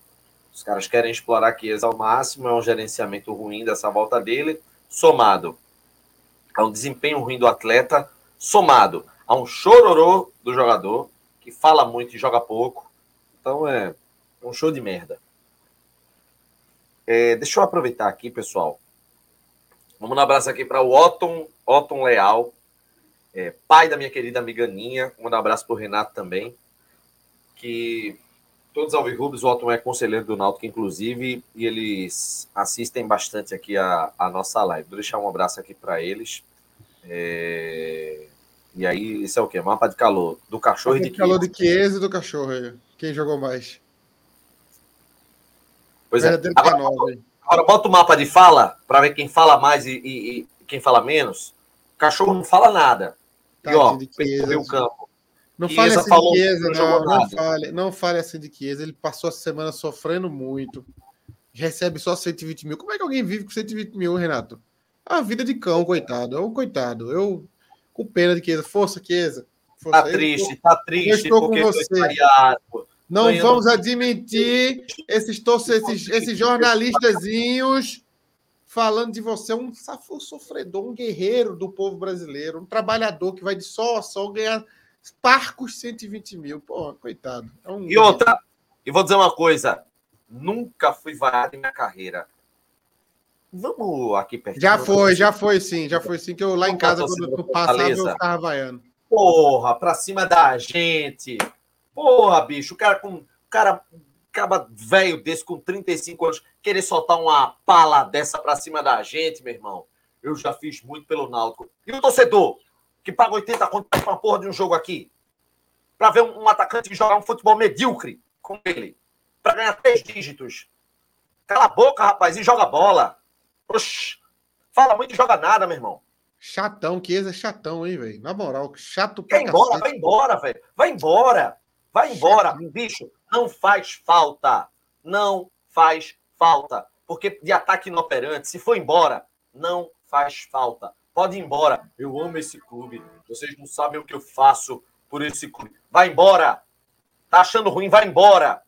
Os caras querem explorar Chiesa ao máximo, é um gerenciamento ruim dessa volta dele, somado a um desempenho ruim do atleta, somado a um chororô do jogador, que fala muito e joga pouco. Então é um show de merda. É, deixa eu aproveitar aqui, pessoal. Vamos um abraço aqui para o Otton, Otton Leal, é, pai da minha querida amiga Ninha. Um abraço para o Renato também. Que todos os Alvirrubos, o Otton é conselheiro do Náutico, inclusive, e eles assistem bastante aqui a, a nossa live. Vou deixar um abraço aqui para eles. É... E aí, isso é o quê? Mapa de calor do cachorro e de calor de Chiesa e do cachorro aí. Quem jogou mais? Pois é. Agora, agora, bota o mapa de fala para ver quem fala mais e, e, e, quem fala menos. O cachorro não fala nada. Tá, e ó, percorreu o campo. Não fale assim falou, de Chiesa, não. Não fale, não fale assim de Chiesa. Ele passou a semana sofrendo muito. Recebe só 120 mil. Como é que alguém vive com 120 mil, Renato? A vida de cão, coitado. É um coitado. Eu com pena de Chiesa. Força, Chiesa. Força. Tá triste, tá triste. Eu estou com você. Não Ganhando. vamos admitir esses, esses, esses jornalistazinhos falando de você, um sofredor, um guerreiro do povo brasileiro, um trabalhador que vai de sol a sol ganhar parcos 120 mil. Pô, coitado. É um... E outra, e vou dizer uma coisa: nunca fui vaiado em minha carreira. Vamos aqui perto. Já foi, já foi sim, já foi sim, que eu lá em casa, quando eu passava, eu ficava vaiando. Porra, pra cima da gente. Porra, bicho, o cara com. O cara acaba velho desse com 35 anos querer soltar uma pala dessa pra cima da gente, meu irmão. Eu já fiz muito pelo Náutico. E o torcedor que paga 80 contas pra porra de um jogo aqui? Pra ver um, um atacante jogar um futebol medíocre com ele. Pra ganhar três dígitos. Cala a boca, rapaz, e joga bola. Oxi, fala muito e joga nada, meu irmão. Chatão, que é chatão, hein, velho? Na moral, chato pra Vai embora, vai embora, velho. Vai embora. Vai embora. Bicho, não faz falta. Não faz falta. Porque de ataque inoperante, se for embora, não faz falta. Pode ir embora. Eu amo esse clube. Vocês não sabem o que eu faço por esse clube. Vai embora. Tá achando ruim? Vai embora.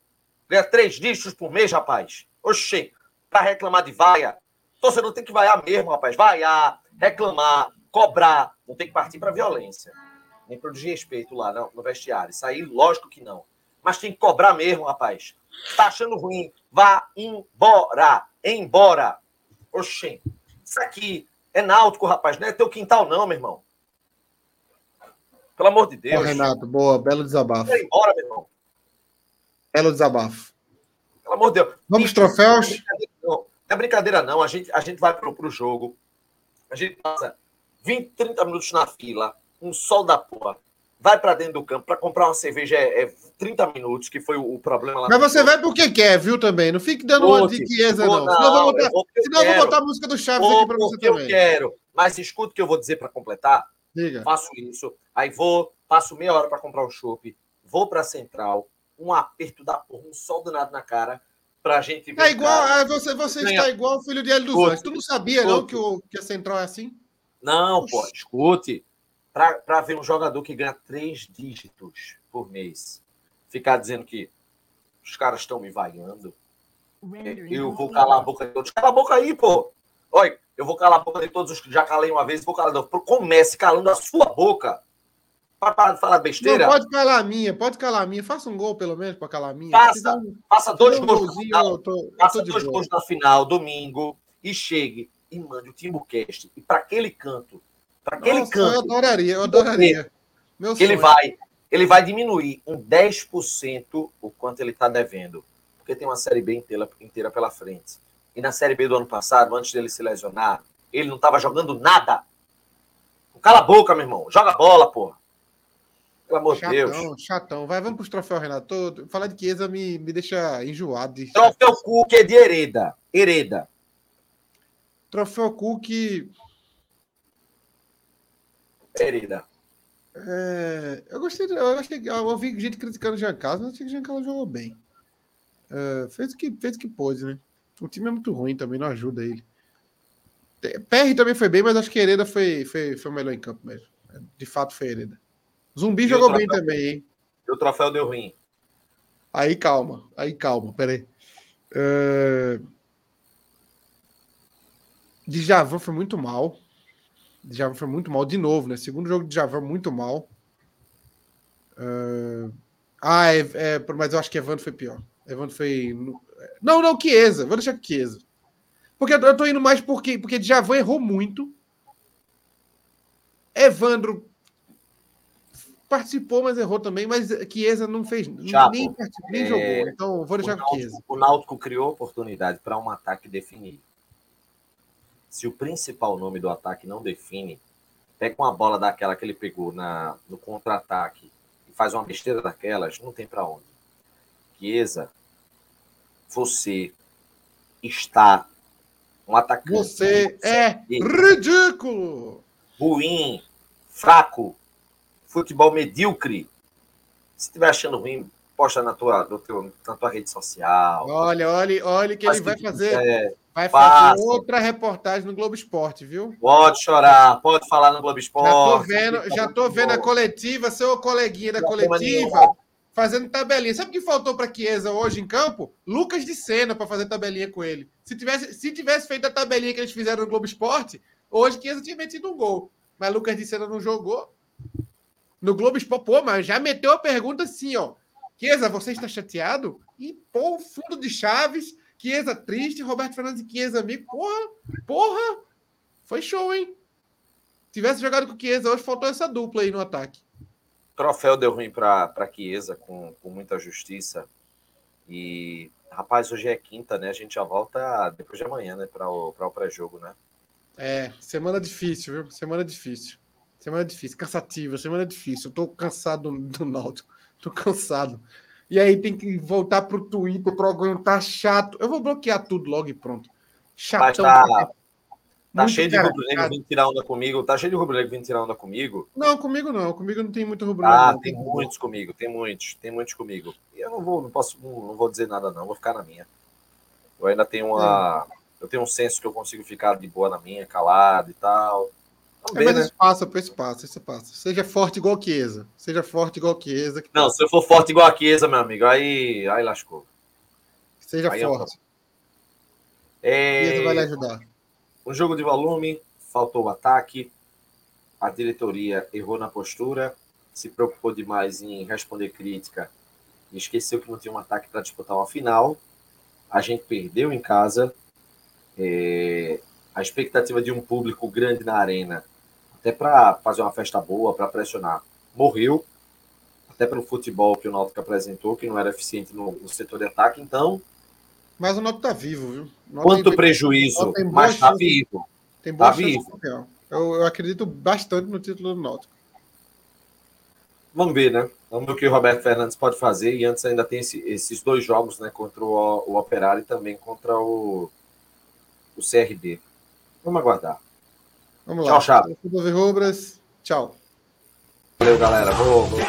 Ganha três dígitos por mês, rapaz. Oxê, pra reclamar de vaia. Torcedor tem que vaiar mesmo, rapaz. Vaiar, reclamar, cobrar. Não tem que partir pra violência. Nem pro desrespeito lá no, no vestiário. Isso aí, lógico que não. Mas tem que cobrar mesmo, rapaz. Tá achando ruim? Vá embora. Embora. Oxê. Isso aqui é náutico, rapaz. Não é teu quintal, não, meu irmão. Pelo amor de Deus. Ó, Renato, boa, belo desabafo. Vai embora, meu irmão. Belo desabafo. Pelo amor de Deus. Vamos troféus? Não, não é brincadeira, não. A gente, a gente vai pro, pro jogo. A gente passa 20, 30 minutos na fila, um sol da porra. Vai pra dentro do campo para comprar uma cerveja é, é 30 minutos, que foi o, o problema lá. Mas você jogo. vai porque quer, viu, também? Não fique dando uma de Volte, Chiesa, vou- não. Senão eu vou botar, eu vou senão eu vou botar a música do Chaves Vou aqui pra você porque eu também. quero. Mas escuta o que eu vou dizer para completar. Diga. faço isso, aí vou, passo meia hora para comprar um chopp, vou para a central, um aperto da porra, um sol danado na cara, pra gente ver. É o igual, cara. ah, você, você Ganha. está igual o filho de Hélio dos Anjos. Tu não sabia, não, escute. que, o, que a central é assim? Não, pô, escute. Para ver um jogador que ganha três dígitos por mês, ficar dizendo que os caras estão me vaiando, eu vou calar a boca de todos. Cala a boca aí, pô. Olha, eu vou calar a boca de todos os que já calei uma vez, vou calar. Não, comece calando a sua boca. Para parar de falar besteira. Não, pode calar a minha, pode calar a minha. Faça um gol, pelo menos, para calar a minha. Faça. Um- Faça dois um gols golzinho, final. tô, Faça dois gols na final, domingo, e chegue e mande o Timbucast. E para aquele canto, aquele Nossa, eu canto, adoraria, eu adoraria. Meu ele sonho. vai, ele vai diminuir um 10% o quanto ele está devendo. Porque tem uma Série B inteira, inteira pela frente. E na Série B do ano passado, antes dele se lesionar, ele não estava jogando nada. Cala a boca, meu irmão. Joga bola, porra. Pelo amor de Deus. Chatão, chatão. Vai, vamos pros troféus, Renato. Falar de Chiesa me, me deixa enjoado. De... Troféu Cook é de Hereda. Hereda. Troféu Cook, Hereda. é, eu gostei, eu achei, eu ouvi gente criticando o Giancarlo, mas achei que o Giancarlo jogou bem. É, fez, o que, fez o que pôde, né? O time é muito ruim também, não ajuda ele. PR também foi bem, mas acho que Hereda foi, foi, foi o melhor em campo mesmo. De fato foi Hereda. Zumbi E jogou bem também, hein? E o troféu deu ruim. Aí calma, aí calma, peraí. É... Djavan foi muito mal. Djavan foi muito mal de novo, né? Segundo jogo de Djavan muito mal. É... Ah, é, é, mas eu acho que Evandro foi pior. Evandro foi. Não, não, Chiesa. Vou deixar Chiesa. Porque eu tô indo mais porque, porque Djavan errou muito. Evandro participou, mas errou também. Mas Chiesa não fez. Chapo, nem participou, nem é, jogou. Então vou O deixar Chiesa. Náutico, o Náutico criou oportunidade para um ataque definir. Se o principal nome do ataque não define, pega uma bola daquela que ele pegou na, no contra-ataque e faz uma besteira daquelas, não tem para onde. Chiesa, você está um atacante Você é ridículo! ruim, fraco, futebol medíocre. Se estiver achando ruim, posta na tua, no teu, na tua rede social. Olha, olha, olha que ele vai fazer, quiser. Vai fazer outra reportagem no Globo Esporte, viu? Pode chorar, pode falar no Globo Esporte. Já tô vendo, já tô vendo a coletiva, seu coleguinha da coletiva, fazendo tabelinha. Sabe o que faltou para Chiesa hoje em campo? Lucas de Sena para fazer tabelinha com ele. Se tivesse, se tivesse feito a tabelinha que eles fizeram no Globo Esporte, hoje Chiesa tinha metido um gol. Mas Lucas de Sena não jogou. No Globo Esporte, pô, mas já meteu a pergunta assim, ó. Chiesa, você está chateado? E, pô, fundo de Chaves, Chiesa triste, Roberto Fernandes e Chiesa amigo. Porra, porra, foi show, hein? Tivesse jogado com o Chiesa hoje, faltou essa dupla aí no ataque. troféu deu ruim para Chiesa com, com muita justiça. E, rapaz, hoje é quinta, né? A gente já volta depois de amanhã, né? Para o, pra o pré-jogo, né? É, semana difícil, viu? Semana difícil. Semana difícil, cansativa, semana difícil. Eu tô cansado do, do Náutico. Tô cansado. E aí tem que voltar pro Twitter pra aguentar chato. Eu vou bloquear tudo logo e pronto. Mas Chatão. tá, tá cheio de rubro-negro vindo tirar onda comigo. Tá cheio de rubro-negro vindo tirar onda comigo. Não, comigo não. Comigo não tem muito rubro. Ah, tem muitos comigo, tem muitos, tem muitos comigo. E eu não vou, não posso, não, não vou dizer nada não, vou ficar na minha. Eu ainda tenho uma, eu tenho um senso que eu consigo ficar de boa na minha, calado e tal. Vamos é, mas né? passa, esse passa, esse passa. Seja forte igual a Chiesa. Seja forte igual a Chiesa. Não, se eu for forte igual a Chiesa, meu amigo, aí, aí lascou. Seja aí forte. É... Chiesa vai lhe ajudar. Um jogo de volume, faltou o ataque. A diretoria errou na postura, se preocupou demais em responder crítica e esqueceu que não tinha um ataque para disputar uma final. A gente perdeu em casa. É... A expectativa de um público grande na arena até para fazer uma festa boa, para pressionar. Morreu, até pelo futebol que o Náutico apresentou, que não era eficiente no, no setor de ataque, então. Mas o Náutico está vivo, viu? Quanto tem, prejuízo, mas está vivo. Tem boa tá vivo. Eu, eu acredito bastante no título do Náutico. Vamos ver, né? Vamos ver o que o Roberto Fernandes pode fazer. E antes ainda tem esse, esses dois jogos, né? Contra o, o Operário e também contra o, o CRB. Vamos aguardar. Vamos lá. Tchau, Chave. Rubras. Tchau. Valeu, galera. Vou, vou.